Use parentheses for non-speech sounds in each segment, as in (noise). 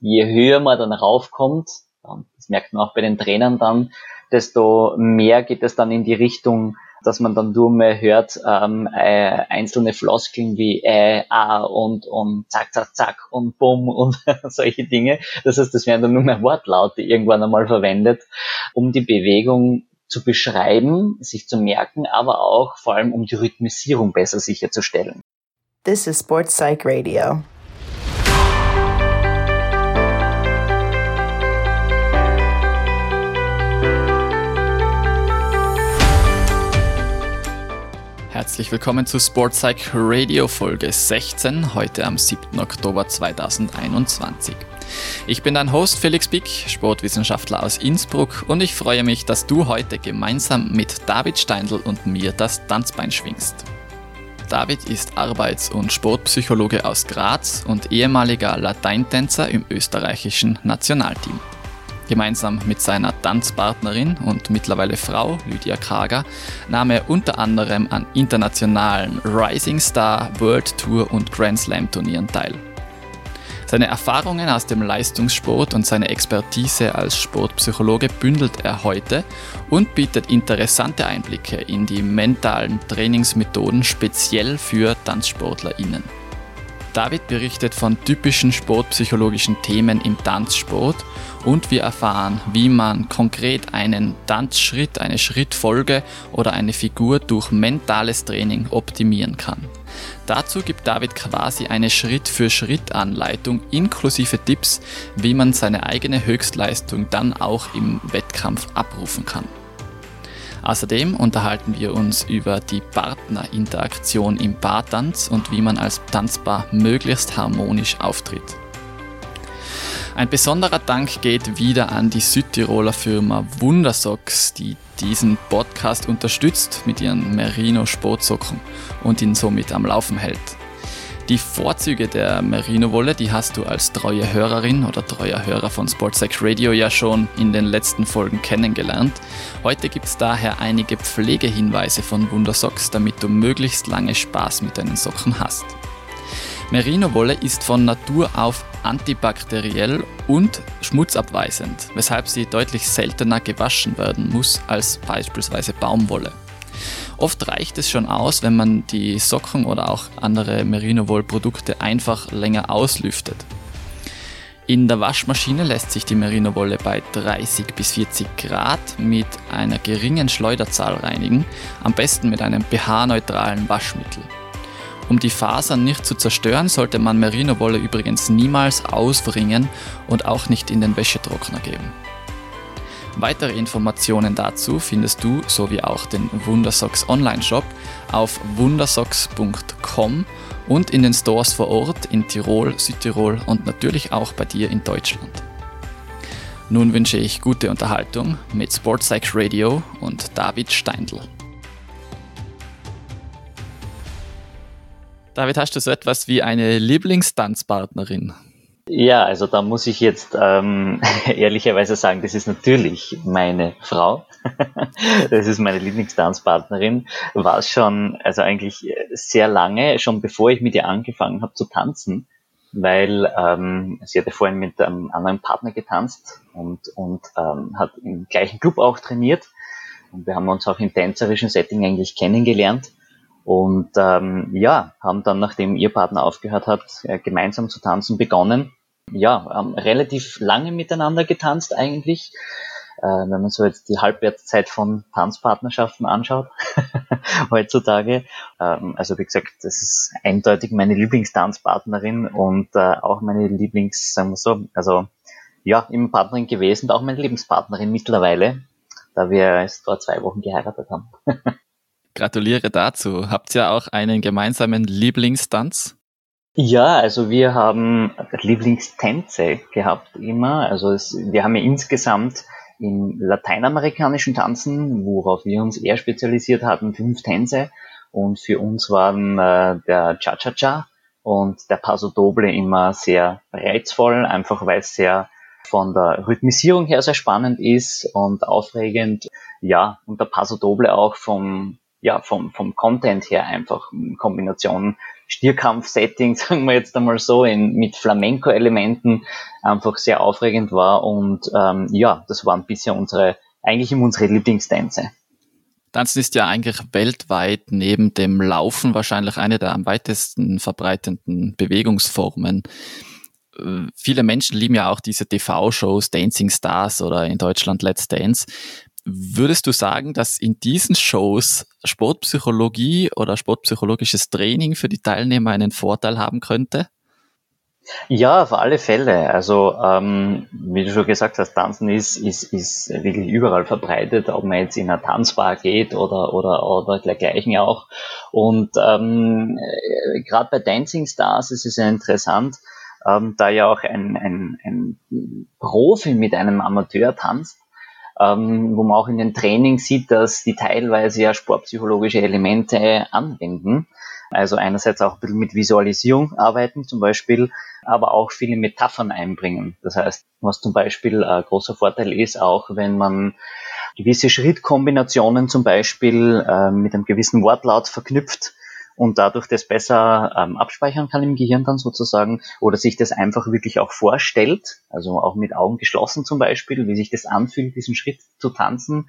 je höher man dann raufkommt, das merkt man auch bei den Trainern dann, desto mehr geht es dann in die Richtung, dass man dann nur mehr hört ähm, äh, einzelne Floskeln wie äh, ah und und zack, zack, zack und bumm und (laughs) solche Dinge. Das heißt, das werden dann nur mehr Wortlaute irgendwann einmal verwendet, um die Bewegung zu beschreiben, sich zu merken, aber auch vor allem um die Rhythmisierung besser sicherzustellen. This is Sports Psych Radio. Herzlich willkommen zu Sportpsych Radio Folge 16, heute am 7. Oktober 2021. Ich bin dein Host Felix Bick, Sportwissenschaftler aus Innsbruck und ich freue mich, dass du heute gemeinsam mit David Steindl und mir das Tanzbein schwingst. David ist Arbeits- und Sportpsychologe aus Graz und ehemaliger Lateintänzer im österreichischen Nationalteam. Gemeinsam mit seiner Tanzpartnerin und mittlerweile Frau Lydia Krager nahm er unter anderem an internationalen Rising Star, World Tour und Grand Slam Turnieren teil. Seine Erfahrungen aus dem Leistungssport und seine Expertise als Sportpsychologe bündelt er heute und bietet interessante Einblicke in die mentalen Trainingsmethoden speziell für TanzsportlerInnen. David berichtet von typischen sportpsychologischen Themen im Tanzsport und wir erfahren, wie man konkret einen Tanzschritt, eine Schrittfolge oder eine Figur durch mentales Training optimieren kann. Dazu gibt David quasi eine Schritt-für-Schritt-Anleitung inklusive Tipps, wie man seine eigene Höchstleistung dann auch im Wettkampf abrufen kann. Außerdem unterhalten wir uns über die Partnerinteraktion im Paartanz und wie man als Tanzpaar möglichst harmonisch auftritt. Ein besonderer Dank geht wieder an die Südtiroler Firma Wundersocks, die diesen Podcast unterstützt mit ihren Merino Sportsocken und ihn somit am Laufen hält. Die Vorzüge der Merino-Wolle, die hast du als treue Hörerin oder treuer Hörer von Sportsex Radio ja schon in den letzten Folgen kennengelernt. Heute gibt es daher einige Pflegehinweise von Wundersocks, damit du möglichst lange Spaß mit deinen Socken hast. Merino-Wolle ist von Natur auf antibakteriell und schmutzabweisend, weshalb sie deutlich seltener gewaschen werden muss als beispielsweise Baumwolle. Oft reicht es schon aus, wenn man die Socken oder auch andere Merino-Woll-Produkte einfach länger auslüftet. In der Waschmaschine lässt sich die Merino-Wolle bei 30 bis 40 Grad mit einer geringen Schleuderzahl reinigen, am besten mit einem pH-neutralen Waschmittel. Um die Fasern nicht zu zerstören, sollte man Merino-Wolle übrigens niemals auswringen und auch nicht in den Wäschetrockner geben. Weitere Informationen dazu findest du sowie auch den Wundersocks Online-Shop auf wundersocks.com und in den Stores vor Ort in Tirol, Südtirol und natürlich auch bei dir in Deutschland. Nun wünsche ich gute Unterhaltung mit Sportpsych Radio und David Steindl. David, hast du so etwas wie eine Lieblingstanzpartnerin? Ja, also da muss ich jetzt ähm, (laughs) ehrlicherweise sagen, das ist natürlich meine Frau. (laughs) das ist meine Lieblingstanzpartnerin. War schon, also eigentlich sehr lange, schon bevor ich mit ihr angefangen habe zu tanzen, weil ähm, sie hatte vorhin mit einem anderen Partner getanzt und, und ähm, hat im gleichen Club auch trainiert. Und wir haben uns auch im tänzerischen Setting eigentlich kennengelernt. Und ähm, ja, haben dann, nachdem ihr Partner aufgehört hat, äh, gemeinsam zu tanzen begonnen ja, ähm, relativ lange miteinander getanzt eigentlich. Äh, wenn man so jetzt die Halbwertszeit von Tanzpartnerschaften anschaut, (laughs) heutzutage. Ähm, also wie gesagt, das ist eindeutig meine Lieblingstanzpartnerin und äh, auch meine Lieblings, sagen wir so, also ja, immer Partnerin gewesen und auch meine Lebenspartnerin mittlerweile, da wir erst vor zwei Wochen geheiratet haben. (laughs) Gratuliere dazu. Habt ihr auch einen gemeinsamen Lieblingstanz? Ja, also wir haben Lieblingstänze gehabt immer. Also es, wir haben ja insgesamt im lateinamerikanischen Tanzen, worauf wir uns eher spezialisiert hatten, fünf Tänze. Und für uns waren äh, der Cha-Cha-Cha und der Paso Doble immer sehr reizvoll, einfach weil es sehr von der Rhythmisierung her sehr spannend ist und aufregend. Ja, und der Paso Doble auch vom, ja, vom, vom Content her einfach in Kombination Stierkampf-Setting, (laughs) sagen wir jetzt einmal so, in, mit Flamenco-Elementen einfach sehr aufregend war. Und ähm, ja, das waren bisher unsere, eigentlich unsere Lieblingstänze. Tanzen ist ja eigentlich weltweit neben dem Laufen wahrscheinlich eine der am weitesten verbreitenden Bewegungsformen. Äh, viele Menschen lieben ja auch diese TV-Shows, Dancing Stars oder in Deutschland Let's Dance. Würdest du sagen, dass in diesen Shows Sportpsychologie oder sportpsychologisches Training für die Teilnehmer einen Vorteil haben könnte? Ja, auf alle Fälle. Also ähm, wie du schon gesagt hast, Tanzen ist, ist, ist wirklich überall verbreitet, ob man jetzt in eine Tanzbar geht oder oder oder dergleichen auch. Und ähm, äh, gerade bei Dancing Stars ist es ja interessant, ähm, da ja auch ein, ein, ein Profi mit einem Amateur tanzt, ähm, wo man auch in den Trainings sieht, dass die teilweise ja sportpsychologische Elemente anwenden. Also einerseits auch ein bisschen mit Visualisierung arbeiten zum Beispiel, aber auch viele Metaphern einbringen. Das heißt, was zum Beispiel ein großer Vorteil ist, auch wenn man gewisse Schrittkombinationen zum Beispiel äh, mit einem gewissen Wortlaut verknüpft, und dadurch das besser ähm, abspeichern kann im Gehirn dann sozusagen oder sich das einfach wirklich auch vorstellt, also auch mit Augen geschlossen zum Beispiel, wie sich das anfühlt, diesen Schritt zu tanzen,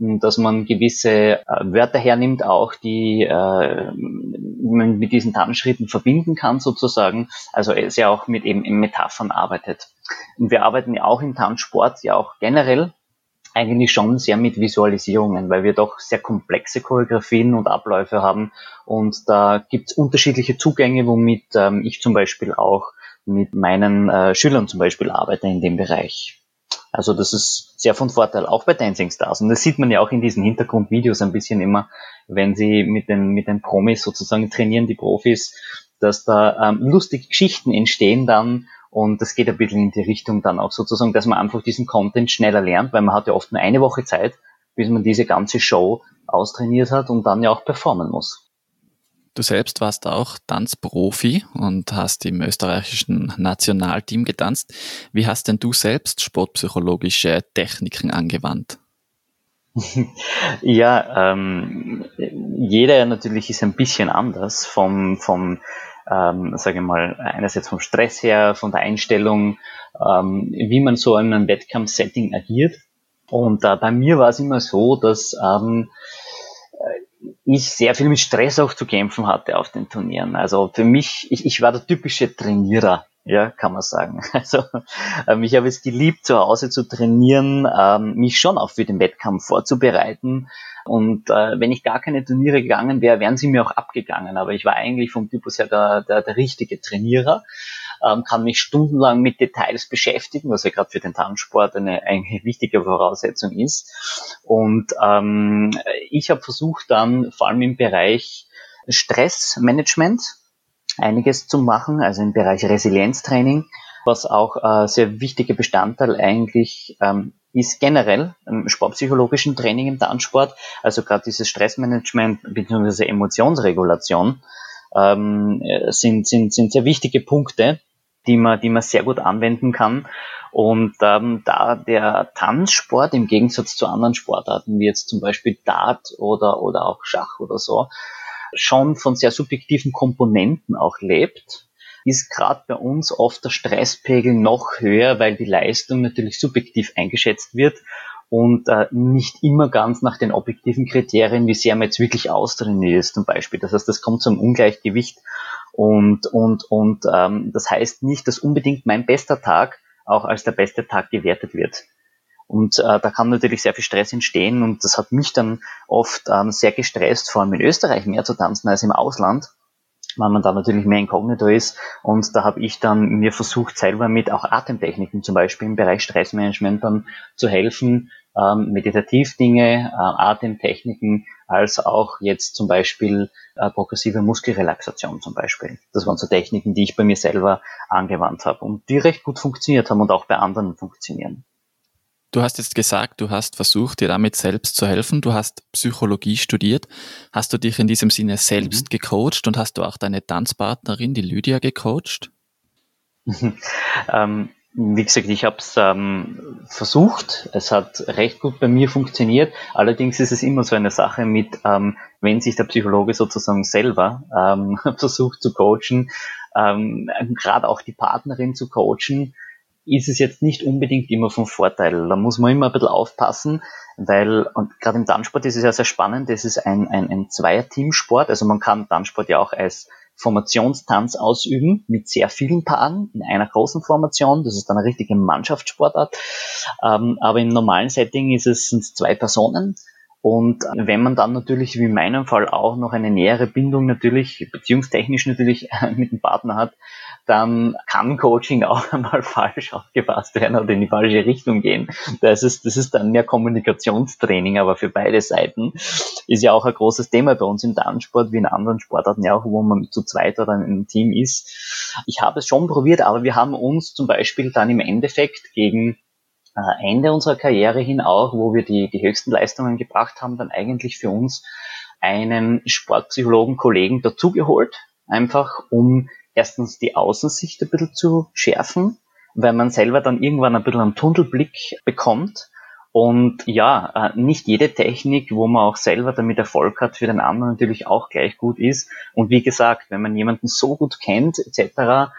dass man gewisse äh, Wörter hernimmt, auch die äh, man mit diesen Tanzschritten verbinden kann sozusagen, also es ja auch mit eben Metaphern arbeitet. Und wir arbeiten ja auch im Tanzsport ja auch generell eigentlich schon sehr mit Visualisierungen, weil wir doch sehr komplexe Choreografien und Abläufe haben und da gibt es unterschiedliche Zugänge, womit ähm, ich zum Beispiel auch mit meinen äh, Schülern zum Beispiel arbeite in dem Bereich. Also das ist sehr von Vorteil, auch bei Dancing Stars. Und das sieht man ja auch in diesen Hintergrundvideos ein bisschen immer, wenn sie mit den, mit den Promis sozusagen trainieren, die Profis, dass da ähm, lustige Geschichten entstehen dann und das geht ein bisschen in die Richtung dann auch sozusagen, dass man einfach diesen Content schneller lernt, weil man hat ja oft nur eine Woche Zeit, bis man diese ganze Show austrainiert hat und dann ja auch performen muss. Du selbst warst auch Tanzprofi und hast im österreichischen Nationalteam getanzt. Wie hast denn du selbst sportpsychologische Techniken angewandt? (laughs) ja, ähm, jeder natürlich ist ein bisschen anders vom, vom ähm, sage ich mal, einerseits vom Stress her, von der Einstellung, ähm, wie man so in einem Wettkampfsetting agiert. Und äh, bei mir war es immer so, dass ähm, ich sehr viel mit Stress auch zu kämpfen hatte auf den Turnieren. Also für mich, ich, ich war der typische Trainierer, ja, kann man sagen. (laughs) Also ähm, ich habe es geliebt, zu Hause zu trainieren, ähm, mich schon auch für den Wettkampf vorzubereiten und äh, wenn ich gar keine Turniere gegangen wäre, wären sie mir auch abgegangen. Aber ich war eigentlich vom Typus her der, der, der richtige Trainierer, ähm, kann mich stundenlang mit Details beschäftigen, was ja gerade für den Tanzsport eine, eine wichtige Voraussetzung ist. Und ähm, ich habe versucht dann vor allem im Bereich Stressmanagement einiges zu machen, also im Bereich Resilienztraining, was auch äh, sehr wichtiger Bestandteil eigentlich ähm, ist generell im sportpsychologischen Training im Tanzsport, also gerade dieses Stressmanagement bzw. Emotionsregulation ähm, sind, sind, sind sehr wichtige Punkte, die man, die man sehr gut anwenden kann. Und ähm, da der Tanzsport im Gegensatz zu anderen Sportarten, wie jetzt zum Beispiel Dart oder, oder auch Schach oder so, schon von sehr subjektiven Komponenten auch lebt, ist gerade bei uns oft der Stresspegel noch höher, weil die Leistung natürlich subjektiv eingeschätzt wird und äh, nicht immer ganz nach den objektiven Kriterien, wie sehr man jetzt wirklich austrainiert ist zum Beispiel. Das heißt, das kommt zum Ungleichgewicht und, und, und ähm, das heißt nicht, dass unbedingt mein bester Tag auch als der beste Tag gewertet wird. Und äh, da kann natürlich sehr viel Stress entstehen und das hat mich dann oft ähm, sehr gestresst, vor allem in Österreich mehr zu tanzen als im Ausland weil man da natürlich mehr inkognito ist. Und da habe ich dann mir versucht, selber mit auch Atemtechniken zum Beispiel im Bereich Stressmanagement dann zu helfen, ähm, Meditativdinge, äh, Atemtechniken, als auch jetzt zum Beispiel äh, progressive Muskelrelaxation zum Beispiel. Das waren so Techniken, die ich bei mir selber angewandt habe und die recht gut funktioniert haben und auch bei anderen funktionieren. Du hast jetzt gesagt, du hast versucht, dir damit selbst zu helfen. Du hast Psychologie studiert. Hast du dich in diesem Sinne selbst mhm. gecoacht und hast du auch deine Tanzpartnerin, die Lydia, gecoacht? (laughs) ähm, wie gesagt, ich habe es ähm, versucht. Es hat recht gut bei mir funktioniert. Allerdings ist es immer so eine Sache mit, ähm, wenn sich der Psychologe sozusagen selber ähm, (laughs) versucht zu coachen, ähm, gerade auch die Partnerin zu coachen, ist es jetzt nicht unbedingt immer vom Vorteil. Da muss man immer ein bisschen aufpassen, weil, und gerade im Tanzsport ist es ja sehr spannend, das ist ein, ein, ein Zweier-Teamsport, also man kann Tanzsport ja auch als Formationstanz ausüben mit sehr vielen Paaren in einer großen Formation. Das ist dann eine richtige Mannschaftssportart. Ähm, aber im normalen Setting ist es sind zwei Personen. Und wenn man dann natürlich, wie in meinem Fall auch, noch eine nähere Bindung natürlich, beziehungstechnisch natürlich (laughs) mit dem Partner hat, dann kann Coaching (laughs) auch einmal falsch aufgefasst werden oder in die falsche Richtung gehen. Das ist, das ist dann mehr Kommunikationstraining, aber für beide Seiten ist ja auch ein großes Thema bei uns im Tanzsport, wie in anderen Sportarten ja auch, wo man zu zweit oder in einem Team ist. Ich habe es schon probiert, aber wir haben uns zum Beispiel dann im Endeffekt gegen äh, Ende unserer Karriere hin auch, wo wir die, die höchsten Leistungen gebracht haben, dann eigentlich für uns einen Sportpsychologen, Kollegen dazugeholt, einfach um erstens die Außensicht ein bisschen zu schärfen, weil man selber dann irgendwann ein bisschen einen Tunnelblick bekommt. Und ja, äh, nicht jede Technik, wo man auch selber damit Erfolg hat, für den anderen natürlich auch gleich gut ist. Und wie gesagt, wenn man jemanden so gut kennt, etc.,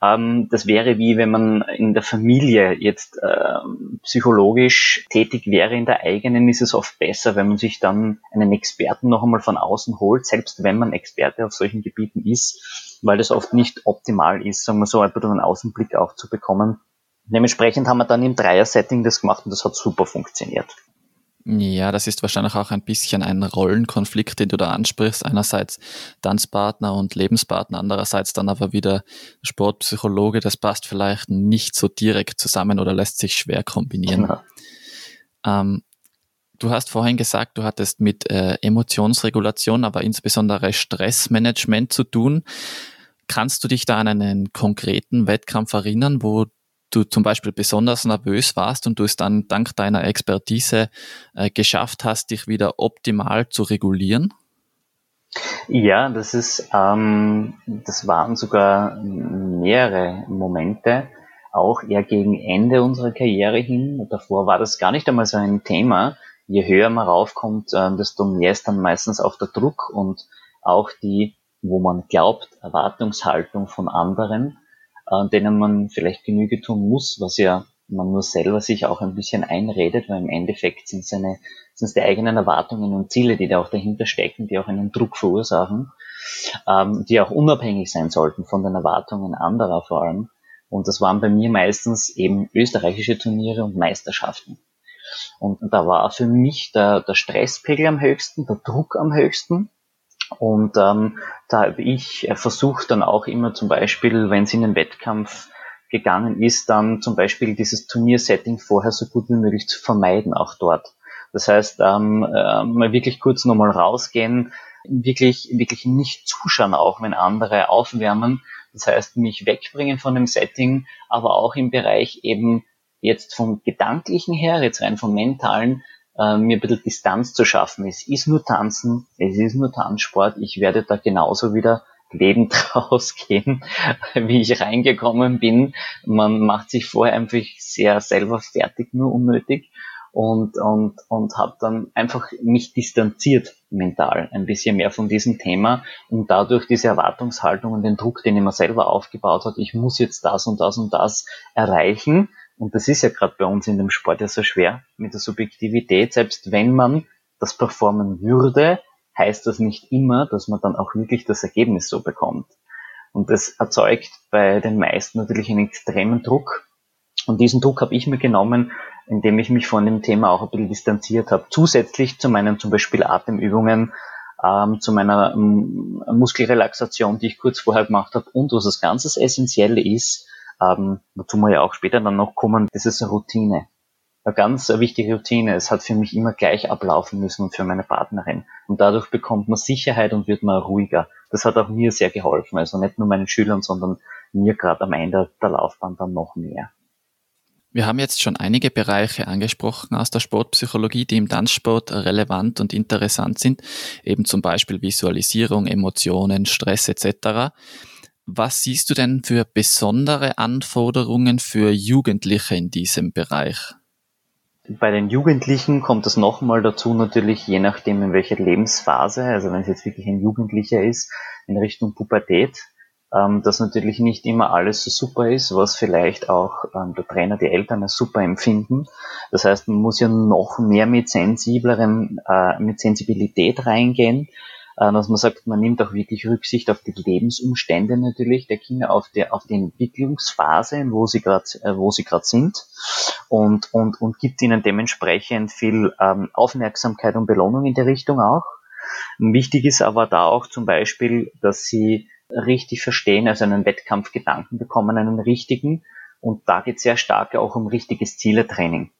ähm, das wäre wie wenn man in der Familie jetzt äh, psychologisch tätig wäre, in der eigenen ist es oft besser, wenn man sich dann einen Experten noch einmal von außen holt, selbst wenn man Experte auf solchen Gebieten ist, weil das oft nicht optimal ist, sagen wir so, ein bisschen einen Außenblick auch zu bekommen. Dementsprechend haben wir dann im Dreier-Setting das gemacht und das hat super funktioniert. Ja, das ist wahrscheinlich auch ein bisschen ein Rollenkonflikt, den du da ansprichst. Einerseits Tanzpartner und Lebenspartner, andererseits dann aber wieder Sportpsychologe. Das passt vielleicht nicht so direkt zusammen oder lässt sich schwer kombinieren. Genau. Ähm, du hast vorhin gesagt, du hattest mit äh, Emotionsregulation, aber insbesondere Stressmanagement zu tun. Kannst du dich da an einen konkreten Wettkampf erinnern, wo du zum Beispiel besonders nervös warst und du es dann dank deiner Expertise äh, geschafft hast, dich wieder optimal zu regulieren? Ja, das ist, ähm, das waren sogar mehrere Momente, auch eher gegen Ende unserer Karriere hin. Davor war das gar nicht einmal so ein Thema. Je höher man raufkommt, äh, desto mehr ist dann meistens auch der Druck und auch die, wo man glaubt, Erwartungshaltung von anderen äh, denen man vielleicht Genüge tun muss, was ja man nur selber sich auch ein bisschen einredet, weil im Endeffekt sind es sind es die eigenen Erwartungen und Ziele, die da auch dahinter stecken, die auch einen Druck verursachen, ähm, die auch unabhängig sein sollten von den Erwartungen anderer vor allem. Und das waren bei mir meistens eben österreichische Turniere und Meisterschaften. Und da war für mich der, der Stresspegel am höchsten, der Druck am höchsten. Und ähm, da habe ich versucht dann auch immer zum Beispiel, wenn es in den Wettkampf gegangen ist, dann zum Beispiel dieses Turniersetting vorher so gut wie möglich zu vermeiden, auch dort. Das heißt, ähm, äh, mal wirklich kurz nochmal rausgehen, wirklich, wirklich nicht zuschauen, auch wenn andere aufwärmen. Das heißt, mich wegbringen von dem Setting, aber auch im Bereich eben jetzt vom Gedanklichen her, jetzt rein vom Mentalen, äh, mir ein bisschen Distanz zu schaffen. Es ist nur Tanzen, es ist nur Tanzsport. Ich werde da genauso wieder lebend (laughs) rausgehen, wie ich reingekommen bin. Man macht sich vorher einfach sehr selber fertig, nur unnötig. Und, und, und habe dann einfach mich distanziert mental ein bisschen mehr von diesem Thema und dadurch diese Erwartungshaltung und den Druck, den ich mir selber aufgebaut hat, ich muss jetzt das und das und das erreichen, und das ist ja gerade bei uns in dem Sport ja so schwer mit der Subjektivität. Selbst wenn man das performen würde, heißt das nicht immer, dass man dann auch wirklich das Ergebnis so bekommt. Und das erzeugt bei den meisten natürlich einen extremen Druck. Und diesen Druck habe ich mir genommen, indem ich mich von dem Thema auch ein bisschen distanziert habe. Zusätzlich zu meinen zum Beispiel Atemübungen, ähm, zu meiner ähm, Muskelrelaxation, die ich kurz vorher gemacht habe. Und was das ganz Essentielle ist, ähm, wozu wir ja auch später dann noch kommen, das ist eine Routine. Eine ganz wichtige Routine. Es hat für mich immer gleich ablaufen müssen und für meine Partnerin. Und dadurch bekommt man Sicherheit und wird man ruhiger. Das hat auch mir sehr geholfen. Also nicht nur meinen Schülern, sondern mir gerade am Ende der Laufbahn dann noch mehr. Wir haben jetzt schon einige Bereiche angesprochen aus der Sportpsychologie, die im Tanzsport relevant und interessant sind, eben zum Beispiel Visualisierung, Emotionen, Stress etc. Was siehst du denn für besondere Anforderungen für Jugendliche in diesem Bereich? Bei den Jugendlichen kommt es nochmal dazu, natürlich je nachdem in welcher Lebensphase, also wenn es jetzt wirklich ein Jugendlicher ist, in Richtung Pubertät, ähm, dass natürlich nicht immer alles so super ist, was vielleicht auch ähm, der Trainer, die Eltern als super empfinden. Das heißt, man muss ja noch mehr mit sensiblerem, äh, mit Sensibilität reingehen, dass man sagt, man nimmt auch wirklich Rücksicht auf die Lebensumstände natürlich der Kinder, auf die, auf die Entwicklungsphase, wo sie gerade, äh, wo sie gerade sind und, und, und gibt ihnen dementsprechend viel ähm, Aufmerksamkeit und Belohnung in der Richtung auch. Wichtig ist aber da auch zum Beispiel, dass sie richtig verstehen, also einen Wettkampfgedanken bekommen, einen richtigen. Und da geht es sehr stark auch um richtiges Zieletraining.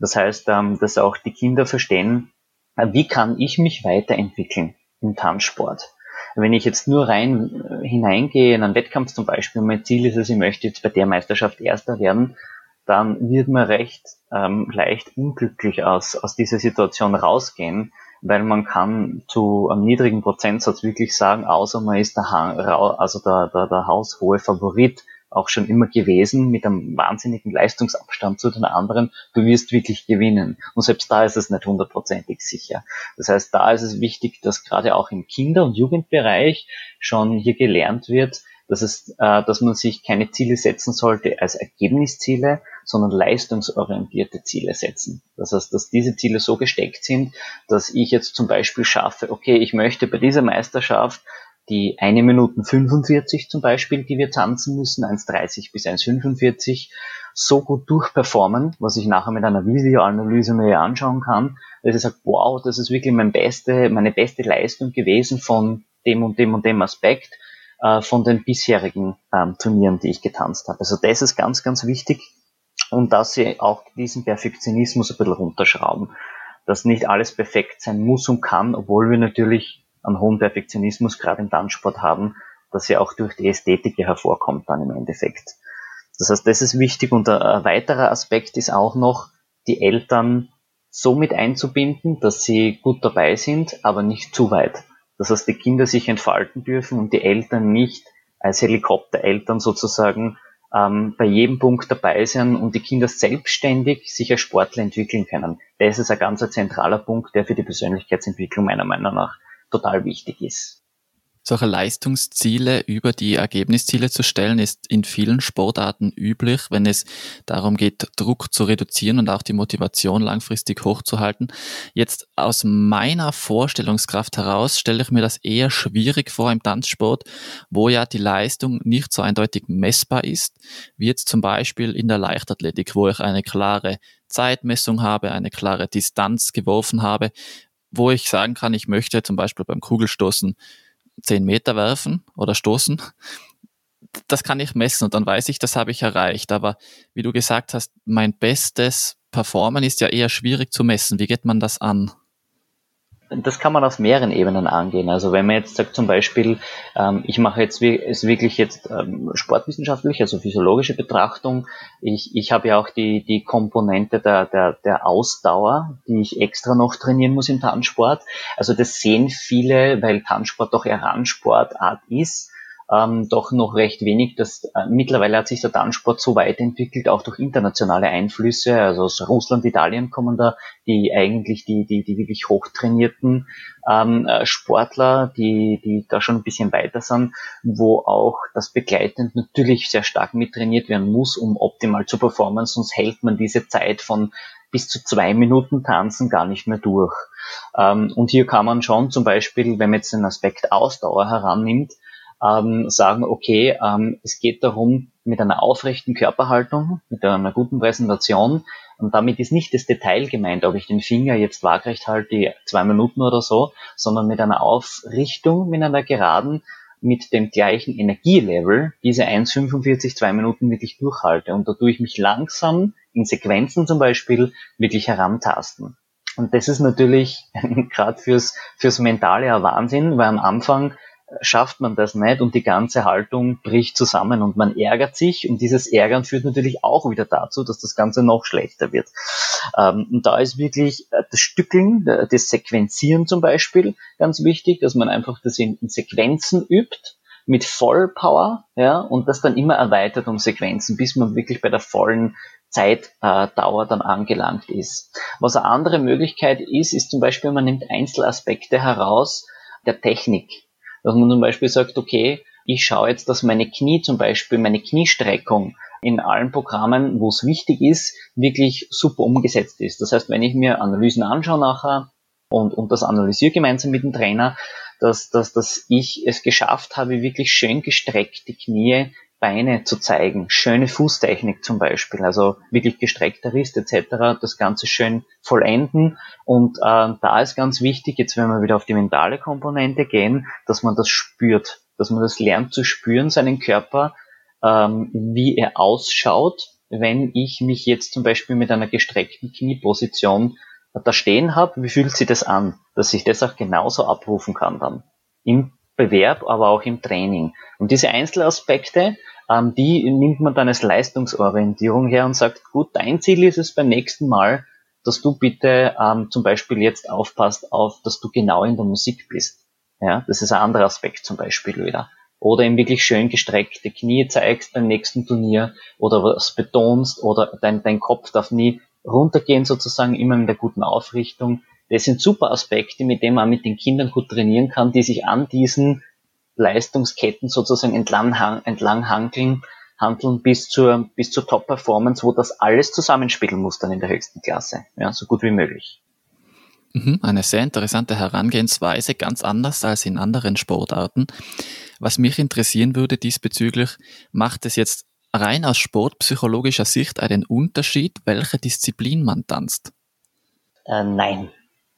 Das heißt, ähm, dass auch die Kinder verstehen, äh, wie kann ich mich weiterentwickeln im Tanzsport. Wenn ich jetzt nur rein äh, hineingehe in einen Wettkampf zum Beispiel, mein Ziel ist es, ich möchte jetzt bei der Meisterschaft Erster werden, dann wird man recht ähm, leicht unglücklich aus, aus dieser Situation rausgehen, weil man kann zu einem niedrigen Prozentsatz wirklich sagen, außer man ist der, also der, der, der haushohe Favorit auch schon immer gewesen, mit einem wahnsinnigen Leistungsabstand zu den anderen, du wirst wirklich gewinnen. Und selbst da ist es nicht hundertprozentig sicher. Das heißt, da ist es wichtig, dass gerade auch im Kinder- und Jugendbereich schon hier gelernt wird, dass, es, äh, dass man sich keine Ziele setzen sollte als Ergebnisziele, sondern leistungsorientierte Ziele setzen. Das heißt, dass diese Ziele so gesteckt sind, dass ich jetzt zum Beispiel schaffe, okay, ich möchte bei dieser Meisterschaft die eine Minuten 45 zum Beispiel, die wir tanzen müssen, 1,30 bis 1,45, so gut durchperformen, was ich nachher mit einer Videoanalyse mir anschauen kann, dass ich sage, wow, das ist wirklich mein beste, meine beste Leistung gewesen von dem und dem und dem Aspekt äh, von den bisherigen ähm, Turnieren, die ich getanzt habe. Also das ist ganz, ganz wichtig und dass sie auch diesen Perfektionismus ein bisschen runterschrauben, dass nicht alles perfekt sein muss und kann, obwohl wir natürlich einen hohen Perfektionismus gerade im Tanzsport haben, dass ja auch durch die Ästhetik hervorkommt dann im Endeffekt. Das heißt, das ist wichtig und ein weiterer Aspekt ist auch noch, die Eltern so mit einzubinden, dass sie gut dabei sind, aber nicht zu weit. Das heißt, die Kinder sich entfalten dürfen und die Eltern nicht als Helikoptereltern sozusagen ähm, bei jedem Punkt dabei sein und die Kinder selbstständig sich als Sportler entwickeln können. Das ist ein ganz zentraler Punkt, der für die Persönlichkeitsentwicklung meiner Meinung nach total wichtig ist. Solche Leistungsziele über die Ergebnisziele zu stellen, ist in vielen Sportarten üblich, wenn es darum geht, Druck zu reduzieren und auch die Motivation langfristig hochzuhalten. Jetzt aus meiner Vorstellungskraft heraus stelle ich mir das eher schwierig vor im Tanzsport, wo ja die Leistung nicht so eindeutig messbar ist, wie jetzt zum Beispiel in der Leichtathletik, wo ich eine klare Zeitmessung habe, eine klare Distanz geworfen habe, wo ich sagen kann, ich möchte zum Beispiel beim Kugelstoßen 10 Meter werfen oder stoßen. Das kann ich messen und dann weiß ich, das habe ich erreicht. Aber wie du gesagt hast, mein bestes Performen ist ja eher schwierig zu messen. Wie geht man das an? Das kann man auf mehreren Ebenen angehen. Also wenn man jetzt sagt zum Beispiel, ähm, ich mache jetzt ist wirklich jetzt ähm, sportwissenschaftlich, also physiologische Betrachtung. Ich, ich habe ja auch die, die Komponente der, der, der Ausdauer, die ich extra noch trainieren muss im Tanzsport. Also das sehen viele, weil Tanzsport doch eher Randsportart ist ähm, doch noch recht wenig. Das, äh, mittlerweile hat sich der Tanzsport so weiterentwickelt, auch durch internationale Einflüsse. Also aus Russland, Italien kommen da die eigentlich die, die, die wirklich hochtrainierten ähm, äh, Sportler, die, die da schon ein bisschen weiter sind, wo auch das begleitend natürlich sehr stark mittrainiert werden muss, um optimal zu performen, sonst hält man diese Zeit von bis zu zwei Minuten tanzen gar nicht mehr durch. Ähm, und hier kann man schon zum Beispiel, wenn man jetzt den Aspekt Ausdauer herannimmt, ähm, sagen, okay, ähm, es geht darum, mit einer aufrechten Körperhaltung, mit einer guten Präsentation, und damit ist nicht das Detail gemeint, ob ich den Finger jetzt waagrecht halte, zwei Minuten oder so, sondern mit einer Aufrichtung, mit einer geraden, mit dem gleichen Energielevel diese 1,45, zwei Minuten wirklich durchhalte. Und da tue ich mich langsam in Sequenzen zum Beispiel wirklich herantasten. Und das ist natürlich (laughs) gerade fürs, fürs Mentale ein Wahnsinn, weil am Anfang schafft man das nicht und die ganze Haltung bricht zusammen und man ärgert sich und dieses Ärgern führt natürlich auch wieder dazu, dass das Ganze noch schlechter wird. Ähm, und da ist wirklich äh, das Stückeln, das Sequenzieren zum Beispiel ganz wichtig, dass man einfach das in, Sequenzen übt, mit Vollpower, ja, und das dann immer erweitert um Sequenzen, bis man wirklich bei der vollen Zeitdauer äh, dann angelangt ist. Was eine andere Möglichkeit ist, ist zum Beispiel, man nimmt Einzelaspekte heraus der Technik. Dass man zum Beispiel sagt, okay, ich schaue jetzt, dass meine Knie zum Beispiel, meine Kniestreckung in allen Programmen, wo es wichtig ist, wirklich super umgesetzt ist. Das heißt, wenn ich mir Analysen anschaue nachher und, und das analysiere gemeinsam mit dem Trainer, dass, dass, dass ich es geschafft habe, wirklich schön gestreckte Knie Beine zu zeigen, schöne Fußtechnik zum Beispiel, also wirklich gestreckter Rist etc., das Ganze schön vollenden. Und äh, da ist ganz wichtig, jetzt wenn wir wieder auf die mentale Komponente gehen, dass man das spürt, dass man das lernt zu spüren, seinen Körper, ähm, wie er ausschaut, wenn ich mich jetzt zum Beispiel mit einer gestreckten Knieposition da stehen habe, wie fühlt sich das an, dass ich das auch genauso abrufen kann dann? Im Bewerb, aber auch im Training. Und diese Einzelaspekte, ähm, die nimmt man dann als Leistungsorientierung her und sagt, gut, dein Ziel ist es beim nächsten Mal, dass du bitte ähm, zum Beispiel jetzt aufpasst auf, dass du genau in der Musik bist. Ja, das ist ein anderer Aspekt zum Beispiel wieder. Oder eben wirklich schön gestreckte Knie zeigst beim nächsten Turnier oder was betonst oder dein, dein Kopf darf nie runtergehen sozusagen, immer in der guten Aufrichtung. Das sind super Aspekte, mit denen man mit den Kindern gut trainieren kann, die sich an diesen Leistungsketten sozusagen entlang, entlang handeln, handeln bis zur, bis zur Top-Performance, wo das alles zusammenspielen muss dann in der höchsten Klasse. Ja, so gut wie möglich. Mhm, eine sehr interessante Herangehensweise, ganz anders als in anderen Sportarten. Was mich interessieren würde diesbezüglich, macht es jetzt rein aus sportpsychologischer Sicht einen Unterschied, welche Disziplin man tanzt? Äh, nein,